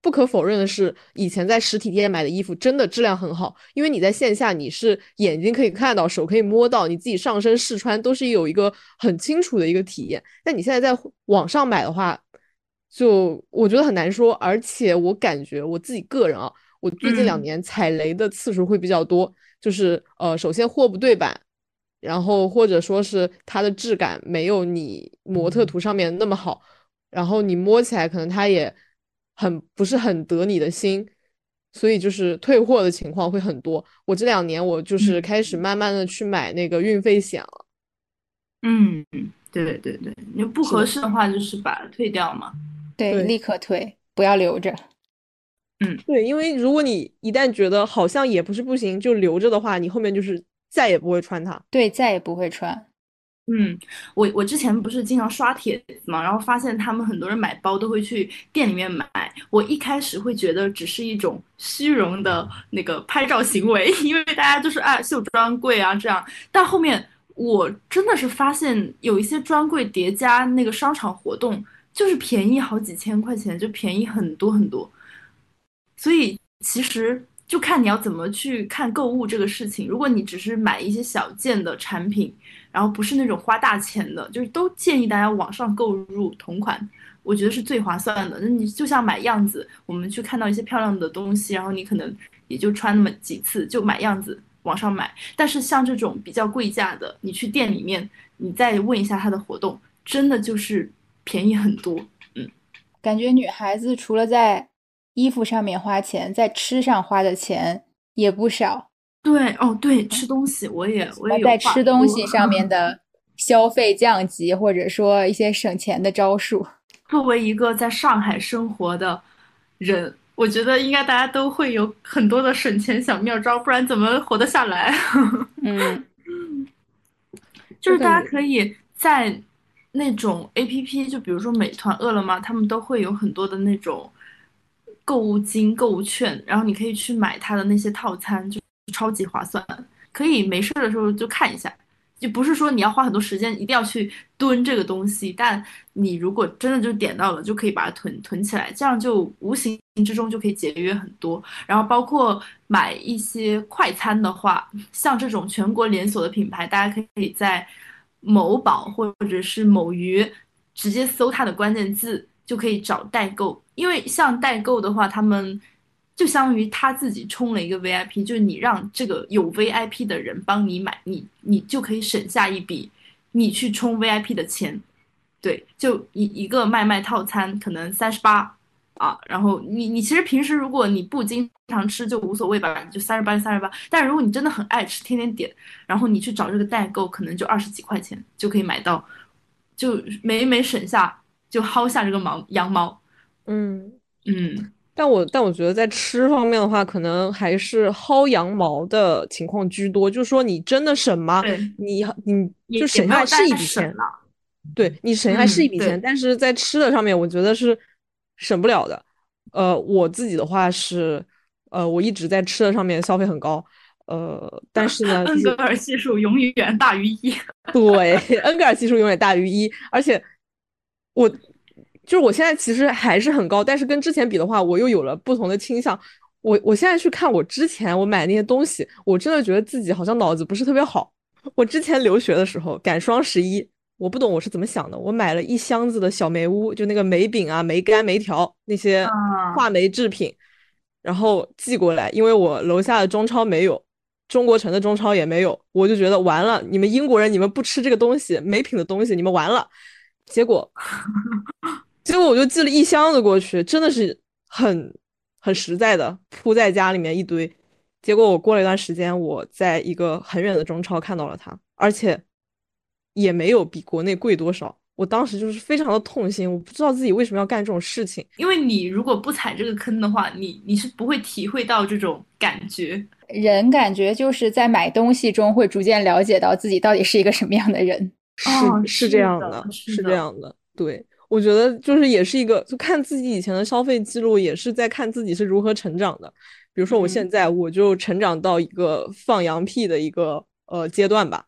不可否认的是，以前在实体店买的衣服真的质量很好，因为你在线下你是眼睛可以看到，手可以摸到，你自己上身试穿都是有一个很清楚的一个体验。但你现在在网上买的话，就我觉得很难说。而且我感觉我自己个人啊，我最近两年踩雷的次数会比较多，就是呃，首先货不对版，然后或者说是它的质感没有你模特图上面那么好，然后你摸起来可能它也。很不是很得你的心，所以就是退货的情况会很多。我这两年我就是开始慢慢的去买那个运费险了。嗯，对对对，你不合适的话就是把它退掉嘛。对，立刻退，不要留着。嗯，对，因为如果你一旦觉得好像也不是不行，就留着的话，你后面就是再也不会穿它。对，再也不会穿。嗯，我我之前不是经常刷帖子嘛，然后发现他们很多人买包都会去店里面买。我一开始会觉得只是一种虚荣的那个拍照行为，因为大家就是爱秀专柜啊这样。但后面我真的是发现有一些专柜叠加那个商场活动，就是便宜好几千块钱，就便宜很多很多。所以其实就看你要怎么去看购物这个事情。如果你只是买一些小件的产品。然后不是那种花大钱的，就是都建议大家网上购入同款，我觉得是最划算的。那你就像买样子，我们去看到一些漂亮的东西，然后你可能也就穿那么几次，就买样子网上买。但是像这种比较贵价的，你去店里面，你再问一下它的活动，真的就是便宜很多。嗯，感觉女孩子除了在衣服上面花钱，在吃上花的钱也不少。对哦，对，吃东西我也我也在吃东西上面 的消费降级，或者说一些省钱的招数。作为一个在上海生活的人，我觉得应该大家都会有很多的省钱小妙招，不然怎么活得下来？嗯，就是大家可以在那种 A P P，就比如说美团、饿了么，他们都会有很多的那种购物金、购物券，然后你可以去买它的那些套餐，就。超级划算，可以没事的时候就看一下，就不是说你要花很多时间一定要去蹲这个东西，但你如果真的就点到了，就可以把它囤囤起来，这样就无形之中就可以节约很多。然后包括买一些快餐的话，像这种全国连锁的品牌，大家可以在某宝或者是某鱼直接搜它的关键字，就可以找代购。因为像代购的话，他们。就相当于他自己充了一个 VIP，就是你让这个有 VIP 的人帮你买，你你就可以省下一笔你去充 VIP 的钱。对，就一一个卖卖套餐可能三十八啊，然后你你其实平时如果你不经常吃就无所谓吧，就三十八就三十八。但如果你真的很爱吃，天天点，然后你去找这个代购，可能就二十几块钱就可以买到，就每每省下就薅下这个毛羊毛。嗯嗯。但我但我觉得在吃方面的话，可能还是薅羊毛的情况居多。就是说，你真的省吗？你你就省下来是一笔钱，对你省下来是一笔钱，但是在吃的上面，我觉得是省不了的。呃，我自己的话是，呃，我一直在吃的上面消费很高，呃，但是呢，恩格尔系数永远大于一。对，恩格尔系数永远大于一，而且我。就是我现在其实还是很高，但是跟之前比的话，我又有了不同的倾向。我我现在去看我之前我买那些东西，我真的觉得自己好像脑子不是特别好。我之前留学的时候赶双十一，我不懂我是怎么想的，我买了一箱子的小梅屋，就那个梅饼啊、梅干、梅条那些话梅制品，然后寄过来，因为我楼下的中超没有，中国城的中超也没有，我就觉得完了，你们英国人你们不吃这个东西，没品的东西，你们完了。结果。结果我就寄了一箱子过去，真的是很很实在的铺在家里面一堆。结果我过了一段时间，我在一个很远的中超看到了它，而且也没有比国内贵多少。我当时就是非常的痛心，我不知道自己为什么要干这种事情。因为你如果不踩这个坑的话，你你是不会体会到这种感觉。人感觉就是在买东西中会逐渐了解到自己到底是一个什么样的人。是是这样的，是这样的。对，我觉得就是也是一个，就看自己以前的消费记录，也是在看自己是如何成长的。比如说我现在，我就成长到一个放羊屁的一个呃阶段吧。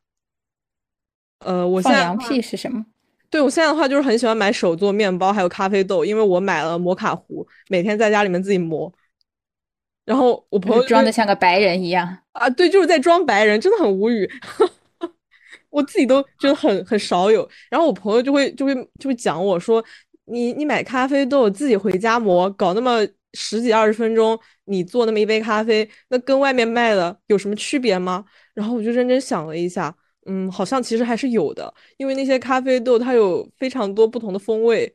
呃，我放羊屁是什么？对我现在的话就是很喜欢买手做面包，还有咖啡豆，因为我买了摩卡壶，每天在家里面自己磨。然后我朋友装的像个白人一样啊，对，就是在装白人，真的很无语。我自己都觉得很很少有。然后我朋友就会就会就会讲我说，你你买咖啡豆自己回家磨，搞那么十几二十分钟，你做那么一杯咖啡，那跟外面卖的有什么区别吗？然后我就认真想了一下。嗯，好像其实还是有的，因为那些咖啡豆它有非常多不同的风味，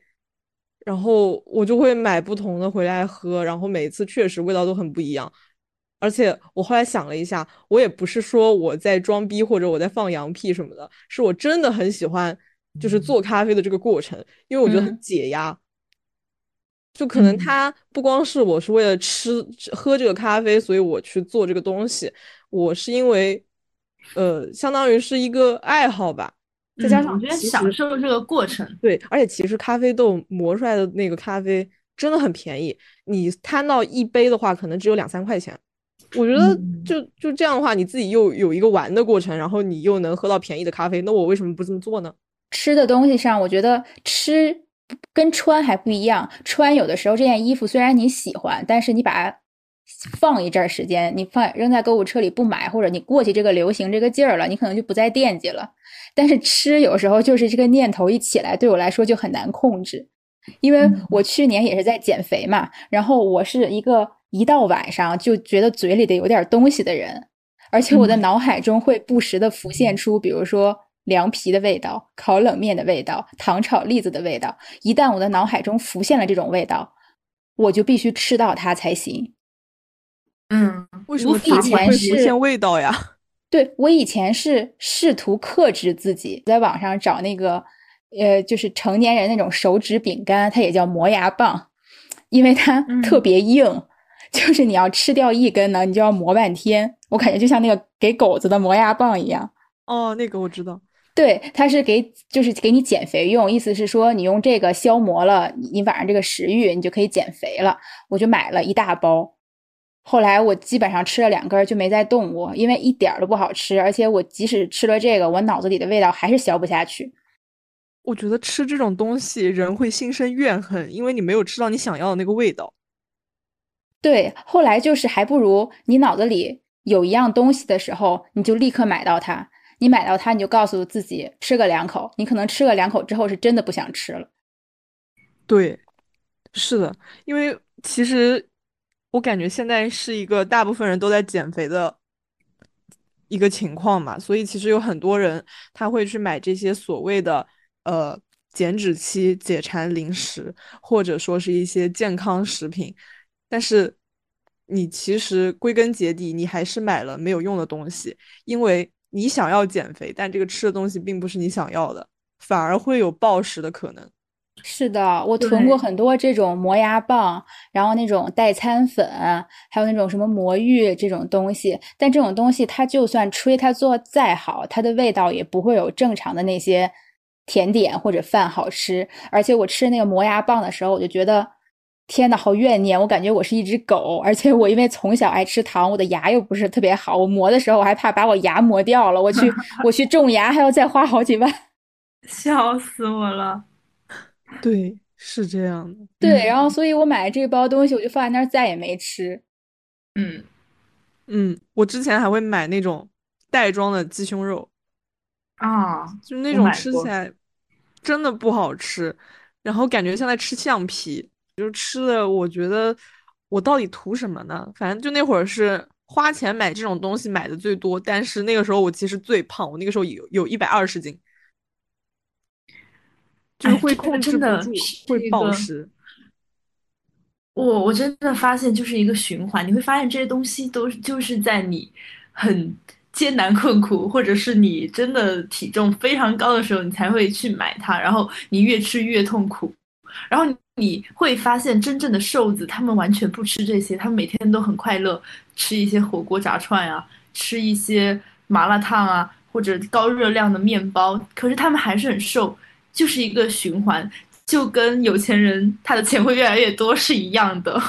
然后我就会买不同的回来喝，然后每次确实味道都很不一样。而且我后来想了一下，我也不是说我在装逼或者我在放羊屁什么的，是我真的很喜欢就是做咖啡的这个过程，因为我觉得很解压。就可能它不光是我是为了吃喝这个咖啡，所以我去做这个东西，我是因为。呃，相当于是一个爱好吧，再加上我觉得享受这个过程。对，而且其实咖啡豆磨出来的那个咖啡真的很便宜，你摊到一杯的话，可能只有两三块钱。我觉得就就这样的话，你自己又有一个玩的过程，然后你又能喝到便宜的咖啡，那我为什么不这么做呢？吃的东西上，我觉得吃跟穿还不一样。穿有的时候这件衣服虽然你喜欢，但是你把它。放一阵儿时间，你放扔在购物车里不买，或者你过去这个流行这个劲儿了，你可能就不再惦记了。但是吃有时候就是这个念头一起来，对我来说就很难控制。因为我去年也是在减肥嘛，然后我是一个一到晚上就觉得嘴里得有点东西的人，而且我的脑海中会不时的浮现出，比如说凉皮的味道、烤冷面的味道、糖炒栗子的味道。一旦我的脑海中浮现了这种味道，我就必须吃到它才行。嗯，为什么以前是浮现味道呀？对我以前是试图克制自己，在网上找那个，呃，就是成年人那种手指饼干，它也叫磨牙棒，因为它特别硬，就是你要吃掉一根呢，你就要磨半天。我感觉就像那个给狗子的磨牙棒一样。哦，那个我知道。对，它是给就是给你减肥用，意思是说你用这个消磨了你晚上这个食欲，你就可以减肥了。我就买了一大包。后来我基本上吃了两根就没再动过，因为一点都不好吃，而且我即使吃了这个，我脑子里的味道还是消不下去。我觉得吃这种东西人会心生怨恨，因为你没有吃到你想要的那个味道。对，后来就是还不如你脑子里有一样东西的时候，你就立刻买到它。你买到它，你就告诉自己吃个两口，你可能吃个两口之后是真的不想吃了。对，是的，因为其实。我感觉现在是一个大部分人都在减肥的一个情况嘛，所以其实有很多人他会去买这些所谓的呃减脂期解馋零食，或者说是一些健康食品，但是你其实归根结底你还是买了没有用的东西，因为你想要减肥，但这个吃的东西并不是你想要的，反而会有暴食的可能。是的，我囤过很多这种磨牙棒，然后那种代餐粉，还有那种什么魔芋这种东西。但这种东西它就算吹它做再好，它的味道也不会有正常的那些甜点或者饭好吃。而且我吃那个磨牙棒的时候，我就觉得天呐，好怨念！我感觉我是一只狗，而且我因为从小爱吃糖，我的牙又不是特别好，我磨的时候我还怕把我牙磨掉了，我去 我去种牙还要再花好几万，笑死我了。对，是这样的。对，然后所以我买了这包东西，我就放在那儿，再也没吃。嗯嗯，我之前还会买那种袋装的鸡胸肉啊，就那种吃起来真的不好吃，然后感觉像在吃橡皮，就是吃的我觉得我到底图什么呢？反正就那会儿是花钱买这种东西买的最多，但是那个时候我其实最胖，我那个时候有有一百二十斤。就是会控制不住，会暴食。我我真的发现就是一个循环，你会发现这些东西都就是在你很艰难困苦，或者是你真的体重非常高的时候，你才会去买它，然后你越吃越痛苦，然后你会发现真正的瘦子，他们完全不吃这些，他们每天都很快乐，吃一些火锅炸串啊，吃一些麻辣烫啊，或者高热量的面包，可是他们还是很瘦，就是一个循环。就跟有钱人他的钱会越来越多是一样的。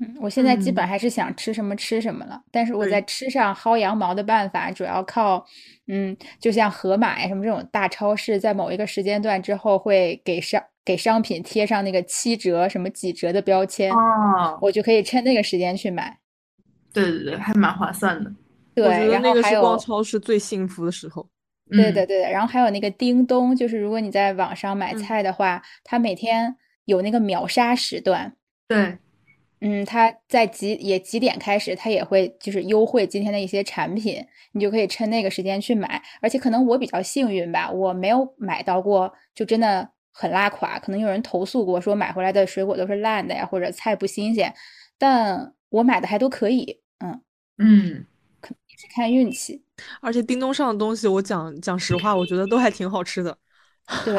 嗯，我现在基本还是想吃什么吃什么了，但是我在吃上薅羊毛的办法主要靠，嗯，就像盒马呀什么这种大超市，在某一个时间段之后会给商给商品贴上那个七折什么几折的标签，哦，我就可以趁那个时间去买。对对对，还蛮划算的。对，然后还有逛超市最幸福的时候。对对，对的，然后还有那个叮咚，就是如果你在网上买菜的话，它每天有那个秒杀时段。对，嗯，它在几也几点开始，它也会就是优惠今天的一些产品，你就可以趁那个时间去买。而且可能我比较幸运吧，我没有买到过就真的很拉垮，可能有人投诉过说买回来的水果都是烂的呀，或者菜不新鲜，但我买的还都可以，嗯嗯。是看运气，而且叮咚上的东西，我讲讲实话，我觉得都还挺好吃的。对，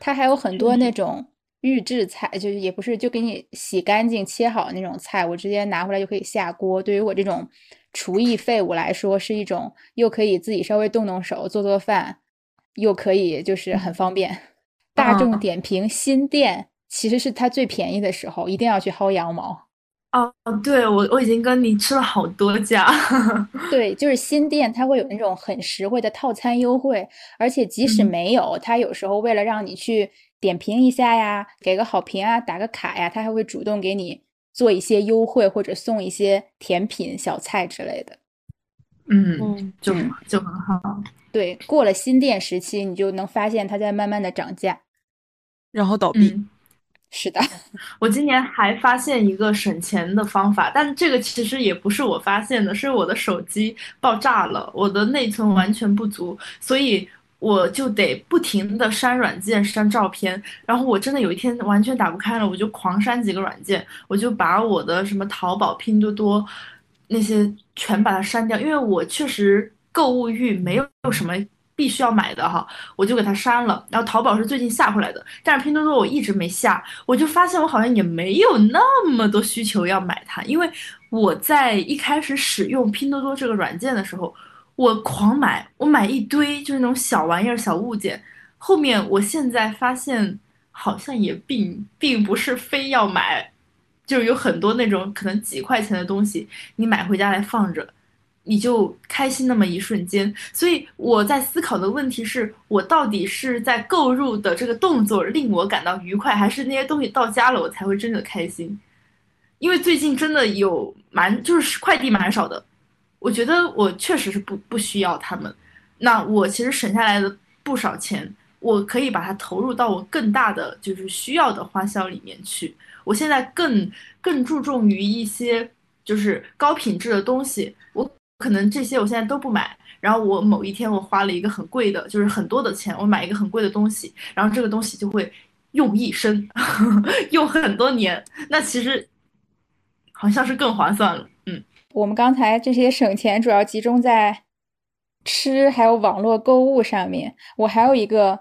它还有很多那种预制菜，就是也不是就给你洗干净切好那种菜，我直接拿回来就可以下锅。对于我这种厨艺废物来说，是一种又可以自己稍微动动手做做饭，又可以就是很方便。大众点评新店其实是它最便宜的时候，一定要去薅羊毛。哦，对我我已经跟你吃了好多家，对，就是新店，它会有那种很实惠的套餐优惠，而且即使没有，它有时候为了让你去点评一下呀，给个好评啊，打个卡呀，他还会主动给你做一些优惠或者送一些甜品、小菜之类的。嗯，就就很好。对，过了新店时期，你就能发现它在慢慢的涨价，然后倒闭。是的，我今年还发现一个省钱的方法，但这个其实也不是我发现的，是我的手机爆炸了，我的内存完全不足，所以我就得不停的删软件、删照片。然后我真的有一天完全打不开了，我就狂删几个软件，我就把我的什么淘宝、拼多多那些全把它删掉，因为我确实购物欲没有什么。必须要买的哈，我就给它删了。然后淘宝是最近下回来的，但是拼多多我一直没下，我就发现我好像也没有那么多需求要买它，因为我在一开始使用拼多多这个软件的时候，我狂买，我买一堆就是那种小玩意儿、小物件。后面我现在发现好像也并并不是非要买，就是有很多那种可能几块钱的东西，你买回家来放着。你就开心那么一瞬间，所以我在思考的问题是我到底是在购入的这个动作令我感到愉快，还是那些东西到家了我才会真的开心？因为最近真的有蛮就是快递蛮少的，我觉得我确实是不不需要他们。那我其实省下来的不少钱，我可以把它投入到我更大的就是需要的花销里面去。我现在更更注重于一些就是高品质的东西，我。可能这些我现在都不买，然后我某一天我花了一个很贵的，就是很多的钱，我买一个很贵的东西，然后这个东西就会用一生，用很多年，那其实好像是更划算了。嗯，我们刚才这些省钱主要集中在吃还有网络购物上面，我还有一个。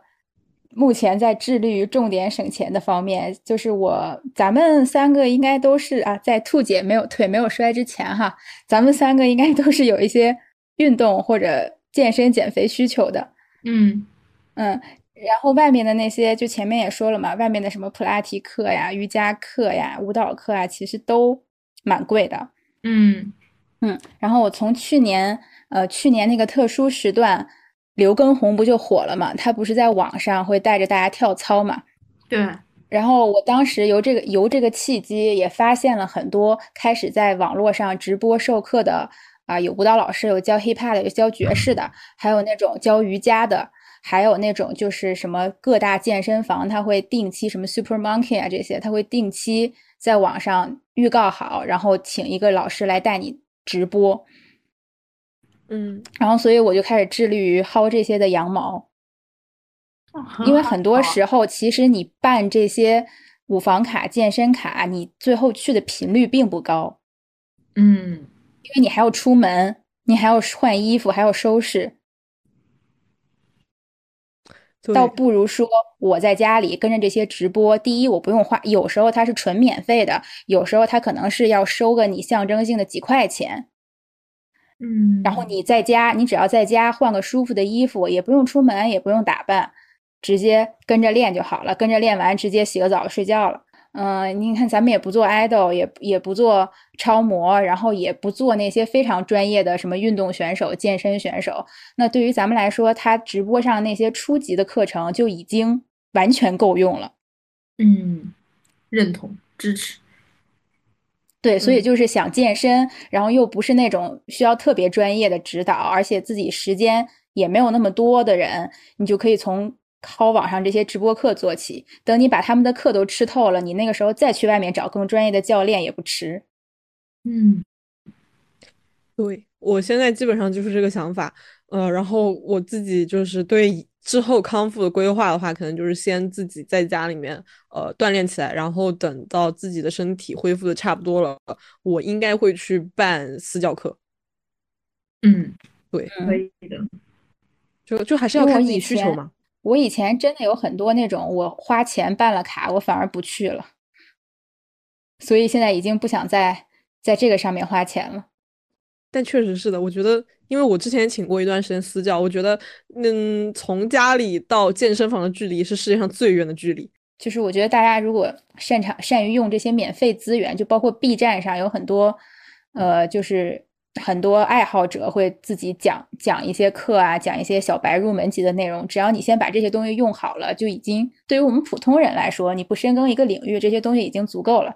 目前在致力于重点省钱的方面，就是我咱们三个应该都是啊，在兔姐没有腿没有摔之前哈，咱们三个应该都是有一些运动或者健身减肥需求的。嗯嗯，然后外面的那些，就前面也说了嘛，外面的什么普拉提课呀、瑜伽课呀、舞蹈课啊，其实都蛮贵的。嗯嗯，然后我从去年呃去年那个特殊时段。刘畊宏不就火了嘛？他不是在网上会带着大家跳操嘛？对。然后我当时由这个由这个契机，也发现了很多开始在网络上直播授课的啊，有舞蹈老师，有教 hiphop 的，有教爵士的，还有那种教瑜伽的，还有那种就是什么各大健身房，他会定期什么 Super Monkey 啊这些，他会定期在网上预告好，然后请一个老师来带你直播。嗯，然后所以我就开始致力于薅这些的羊毛，因为很多时候其实你办这些舞房卡、健身卡，你最后去的频率并不高。嗯，因为你还要出门，你还要换衣服，还要收拾，倒不如说我在家里跟着这些直播。第一，我不用花，有时候它是纯免费的，有时候它可能是要收个你象征性的几块钱。嗯，然后你在家，你只要在家换个舒服的衣服，也不用出门，也不用打扮，直接跟着练就好了。跟着练完，直接洗个澡睡觉了。嗯，你看咱们也不做 idol，也也不做超模，然后也不做那些非常专业的什么运动选手、健身选手。那对于咱们来说，他直播上那些初级的课程就已经完全够用了。嗯，认同支持。对，所以就是想健身，然后又不是那种需要特别专业的指导，而且自己时间也没有那么多的人，你就可以从薅网上这些直播课做起。等你把他们的课都吃透了，你那个时候再去外面找更专业的教练也不迟。嗯，对我现在基本上就是这个想法。呃，然后我自己就是对之后康复的规划的话，可能就是先自己在家里面呃锻炼起来，然后等到自己的身体恢复的差不多了，我应该会去办私教课。嗯，对，可以的。就就还是要看自己需求嘛。我以前真的有很多那种我花钱办了卡，我反而不去了，所以现在已经不想再在这个上面花钱了。但确实是的，我觉得，因为我之前请过一段时间私教，我觉得，嗯，从家里到健身房的距离是世界上最远的距离。就是我觉得大家如果擅长善于用这些免费资源，就包括 B 站上有很多，呃，就是很多爱好者会自己讲讲一些课啊，讲一些小白入门级的内容。只要你先把这些东西用好了，就已经对于我们普通人来说，你不深耕一个领域，这些东西已经足够了。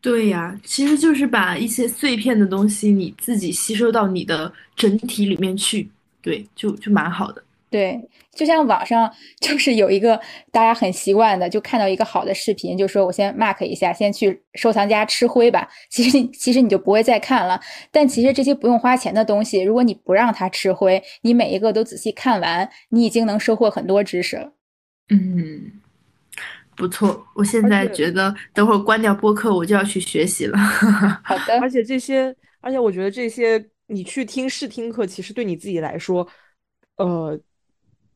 对呀，其实就是把一些碎片的东西你自己吸收到你的整体里面去，对，就就蛮好的。对，就像网上就是有一个大家很习惯的，就看到一个好的视频，就说我先 mark 一下，先去收藏夹吃灰吧。其实其实你就不会再看了。但其实这些不用花钱的东西，如果你不让它吃灰，你每一个都仔细看完，你已经能收获很多知识了。嗯。不错，我现在觉得等会儿关掉播客，我就要去学习了。好的，而且这些，而且我觉得这些，你去听试听课，其实对你自己来说，呃，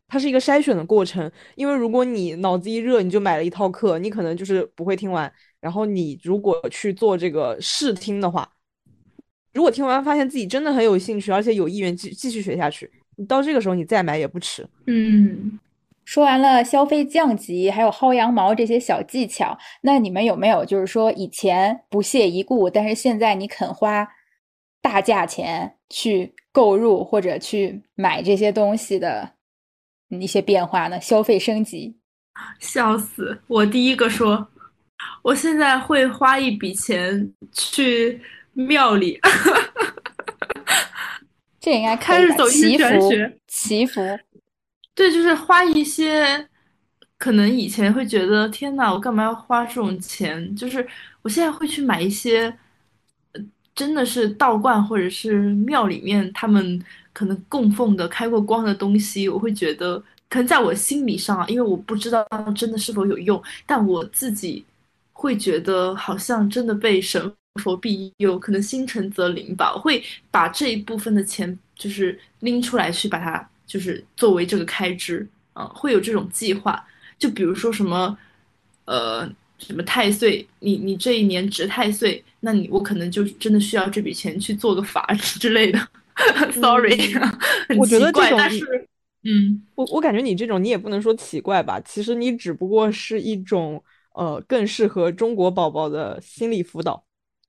它是一个筛选的过程。因为如果你脑子一热，你就买了一套课，你可能就是不会听完。然后你如果去做这个试听的话，如果听完发现自己真的很有兴趣，而且有意愿继继续学下去，你到这个时候你再买也不迟。嗯。说完了消费降级，还有薅羊毛这些小技巧，那你们有没有就是说以前不屑一顾，但是现在你肯花大价钱去购入或者去买这些东西的一些变化呢？消费升级，笑死！我第一个说，我现在会花一笔钱去庙里，这应该开始走祈福，学祈福。对，就是花一些，可能以前会觉得天呐，我干嘛要花这种钱？就是我现在会去买一些，真的是道观或者是庙里面他们可能供奉的开过光的东西，我会觉得可能在我心理上，因为我不知道真的是否有用，但我自己会觉得好像真的被神佛庇佑，可能心诚则灵吧。我会把这一部分的钱就是拎出来去把它。就是作为这个开支，啊，会有这种计划。就比如说什么，呃，什么太岁，你你这一年值太岁，那你我可能就真的需要这笔钱去做个法 之类的。Sorry，我觉得这种，但是，嗯，我我感觉你这种你也不能说奇怪吧，其实你只不过是一种呃更适合中国宝宝的心理辅导。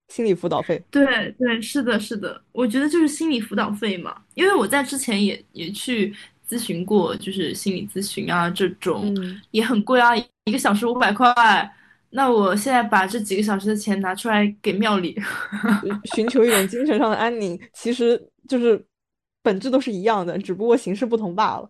心理辅导费，对对，是的，是的，我觉得就是心理辅导费嘛，因为我在之前也也去咨询过，就是心理咨询啊，这种也很贵啊，一个小时五百块，那我现在把这几个小时的钱拿出来给庙里，寻求一种精神上的安宁，其实就是本质都是一样的，只不过形式不同罢了。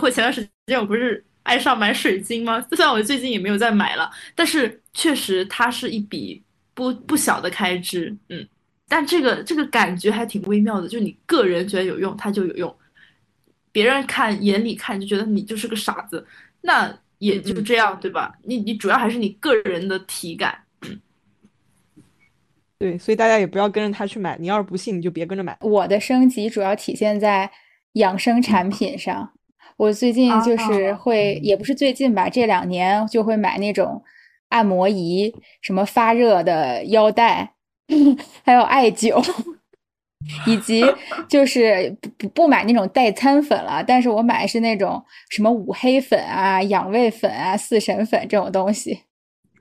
我前段时间我不是爱上买水晶吗？虽然我最近也没有再买了，但是确实它是一笔。不不小的开支，嗯，但这个这个感觉还挺微妙的，就你个人觉得有用，它就有用；别人看眼里看就觉得你就是个傻子，那也就这样，对吧？你你主要还是你个人的体感。对，所以大家也不要跟着他去买。你要是不信，你就别跟着买。我的升级主要体现在养生产品上。我最近就是会，也不是最近吧，这两年就会买那种按摩仪，什么发热的腰带，还有艾灸，以及就是不不不买那种代餐粉了，但是我买的是那种什么五黑粉啊、养胃粉啊、四神粉这种东西。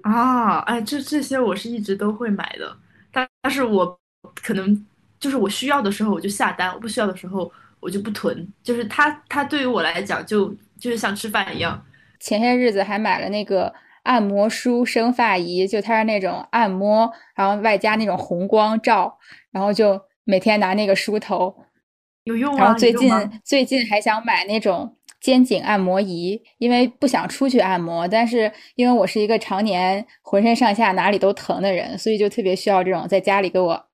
啊，哎，这这些我是一直都会买的。但但是我可能就是我需要的时候我就下单，我不需要的时候我就不囤。就是它它对于我来讲就就是像吃饭一样。前些日子还买了那个按摩梳生发仪，就它是那种按摩，然后外加那种红光照，然后就每天拿那个梳头，有用然后最近最近还想买那种。肩颈按摩仪，因为不想出去按摩，但是因为我是一个常年浑身上下哪里都疼的人，所以就特别需要这种在家里给我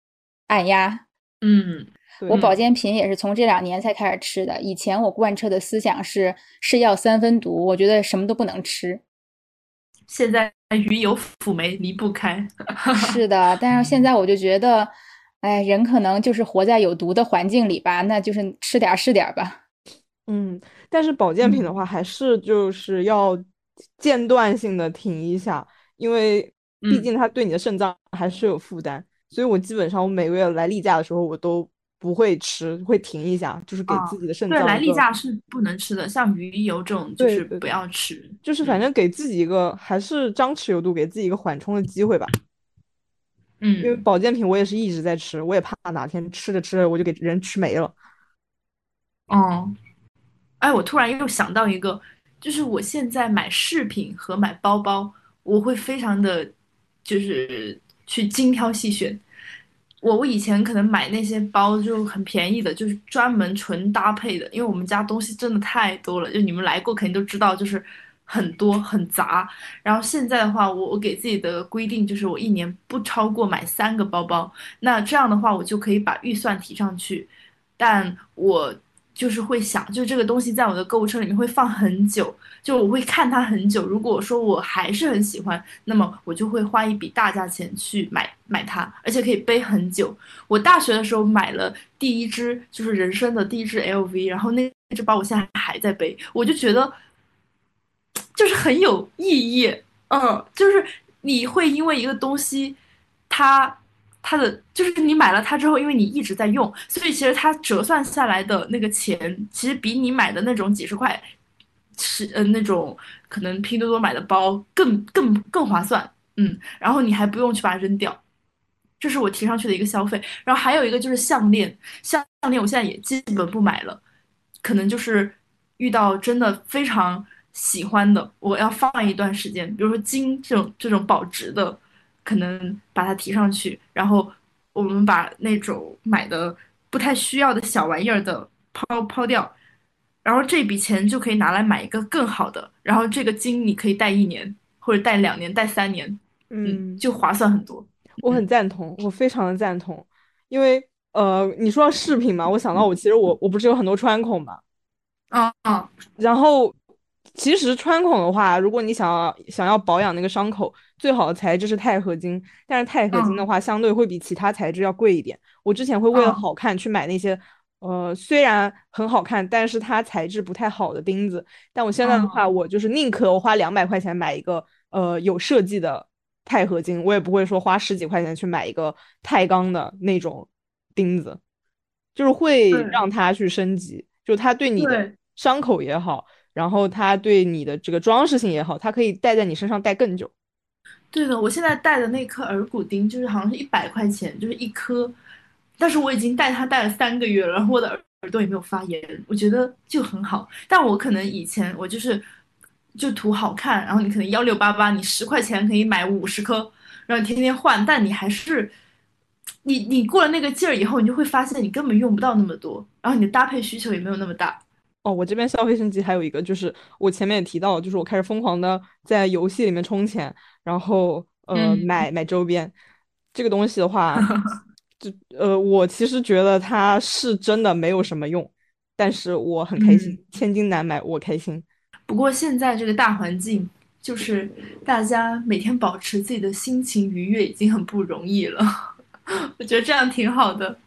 按压。嗯，我保健品也是从这两年才开始吃的，以前我贯彻的思想是是药三分毒，我觉得什么都不能吃。现在鱼油辅酶离不开。是的，但是现在我就觉得，哎，人可能就是活在有毒的环境里吧，那就是吃点是点吧。嗯。但是保健品的话，还是就是要间断性的停一下，因为毕竟它对你的肾脏还是有负担。所以我基本上我每个月来例假的时候，我都不会吃，会停一下，就是给自己的肾脏。对，来例假是不能吃的，像鱼油这种就是不要吃。就是反正给自己一个还是张弛有度，给自己一个缓冲的机会吧。嗯，因为保健品我也是一直在吃，我也怕哪天吃着吃着我就给人吃没了。哦。哎，我突然又想到一个，就是我现在买饰品和买包包，我会非常的，就是去精挑细选。我我以前可能买那些包就很便宜的，就是专门纯搭配的，因为我们家东西真的太多了，就你们来过肯定都知道，就是很多很杂。然后现在的话，我我给自己的规定就是我一年不超过买三个包包，那这样的话我就可以把预算提上去，但我。就是会想，就这个东西在我的购物车里面会放很久，就我会看它很久。如果说我还是很喜欢，那么我就会花一笔大价钱去买买它，而且可以背很久。我大学的时候买了第一支，就是人生的第一支 LV，然后那那只包我现在还在背，我就觉得就是很有意义。嗯，就是你会因为一个东西，它。它的就是你买了它之后，因为你一直在用，所以其实它折算下来的那个钱，其实比你买的那种几十块，是呃那种可能拼多多买的包更更更划算，嗯，然后你还不用去把它扔掉，这是我提上去的一个消费。然后还有一个就是项链，项项链我现在也基本不买了，可能就是遇到真的非常喜欢的，我要放一段时间，比如说金这种这种保值的。可能把它提上去，然后我们把那种买的不太需要的小玩意儿的抛抛掉，然后这笔钱就可以拿来买一个更好的，然后这个金你可以带一年或者带两年、带三年，嗯，就划算很多。我很赞同，我非常的赞同，因为呃，你说到饰品嘛，我想到我其实我我不是有很多穿孔嘛，啊啊，然后。其实穿孔的话，如果你想要想要保养那个伤口，最好的材质是钛合金。但是钛合金的话，相对会比其他材质要贵一点。我之前会为了好看去买那些，呃，虽然很好看，但是它材质不太好的钉子。但我现在的话，我就是宁可我花两百块钱买一个呃有设计的钛合金，我也不会说花十几块钱去买一个钛钢的那种钉子，就是会让它去升级，就它对你的伤口也好。然后它对你的这个装饰性也好，它可以戴在你身上戴更久。对的，我现在戴的那颗耳骨钉就是好像是一百块钱，就是一颗，但是我已经戴它戴了三个月了，然后我的耳耳朵也没有发炎，我觉得就很好。但我可能以前我就是就图好看，然后你可能幺六八八，你十块钱可以买五十颗，然后你天天换，但你还是你你过了那个劲儿以后，你就会发现你根本用不到那么多，然后你的搭配需求也没有那么大。哦，我这边消费升级还有一个，就是我前面也提到，就是我开始疯狂的在游戏里面充钱，然后呃买买周边。这个东西的话，就呃我其实觉得它是真的没有什么用，但是我很开心，千金难买我开心。不过现在这个大环境，就是大家每天保持自己的心情愉悦已经很不容易了，我觉得这样挺好的。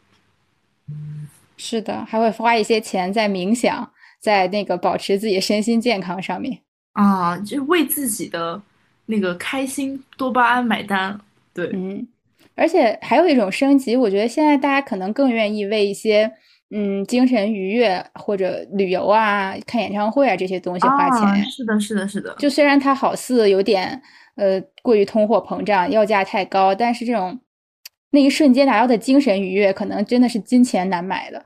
是的，还会花一些钱在冥想，在那个保持自己身心健康上面啊，就为自己的那个开心多巴胺买单。对，嗯，而且还有一种升级，我觉得现在大家可能更愿意为一些嗯精神愉悦或者旅游啊、看演唱会啊这些东西花钱。是的，是的，是的。就虽然它好似有点呃过于通货膨胀，要价太高，但是这种。那一瞬间达到的精神愉悦，可能真的是金钱难买的。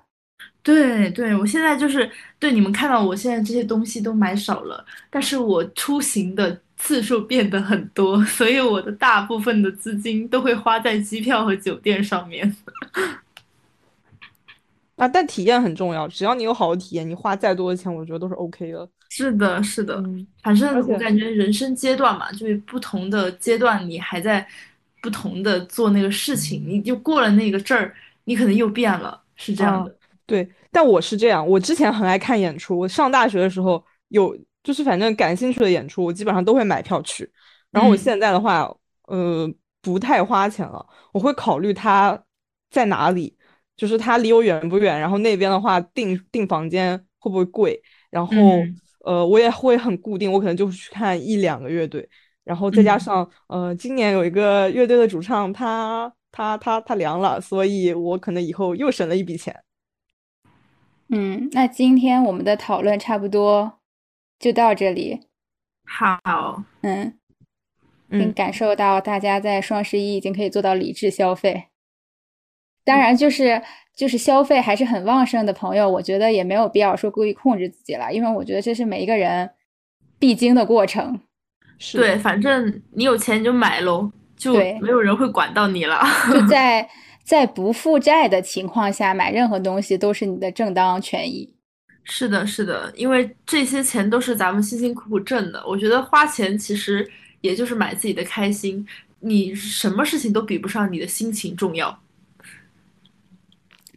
对对，我现在就是对你们看到我现在这些东西都买少了，但是我出行的次数变得很多，所以我的大部分的资金都会花在机票和酒店上面。啊，但体验很重要，只要你有好的体验，你花再多的钱，我觉得都是 OK 的。是的，是的，反正我感觉人生阶段嘛，就是不同的阶段，你还在。不同的做那个事情，你就过了那个阵儿，你可能又变了，是这样的。对，但我是这样，我之前很爱看演出，我上大学的时候有，就是反正感兴趣的演出，我基本上都会买票去。然后我现在的话，呃，不太花钱了，我会考虑它在哪里，就是它离我远不远，然后那边的话订订房间会不会贵，然后呃，我也会很固定，我可能就去看一两个乐队。然后再加上，呃，今年有一个乐队的主唱，他他他他凉了，所以我可能以后又省了一笔钱。嗯，那今天我们的讨论差不多就到这里。好，嗯，能感受到大家在双十一已经可以做到理智消费。当然，就是就是消费还是很旺盛的朋友，我觉得也没有必要说故意控制自己了，因为我觉得这是每一个人必经的过程。对，反正你有钱你就买喽，就没有人会管到你了。就在在不负债的情况下买任何东西都是你的正当权益。是的，是的，因为这些钱都是咱们辛辛苦苦挣的。我觉得花钱其实也就是买自己的开心，你什么事情都比不上你的心情重要。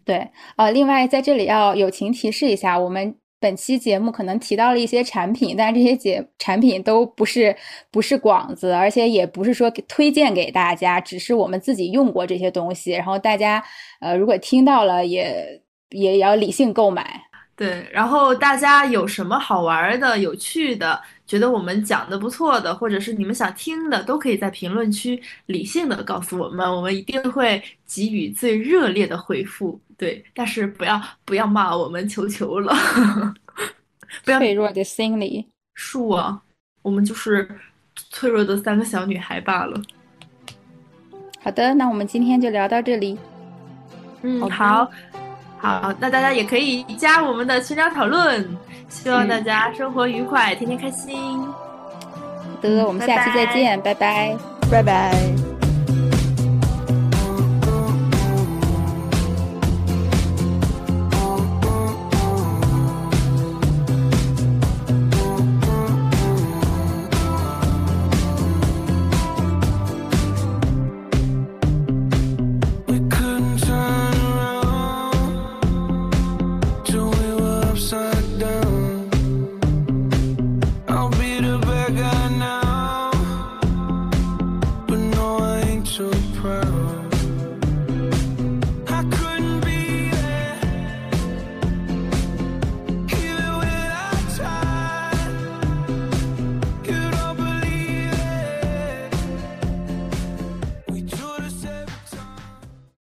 对，呃，另外在这里要友情提示一下我们。本期节目可能提到了一些产品，但这些节产品都不是不是广子，而且也不是说推荐给大家，只是我们自己用过这些东西。然后大家呃，如果听到了，也也要理性购买。对，然后大家有什么好玩的、有趣的，觉得我们讲的不错的，或者是你们想听的，都可以在评论区理性的告诉我们，我们一定会给予最热烈的回复。对，但是不要不要骂我们，求求了，不要脆弱的心理。树啊，我们就是脆弱的三个小女孩罢了。好的，那我们今天就聊到这里。嗯，好，好，那大家也可以加我们的群聊讨论。希望大家生活愉快，天天开心。好的，我们下期再见，拜拜，拜拜。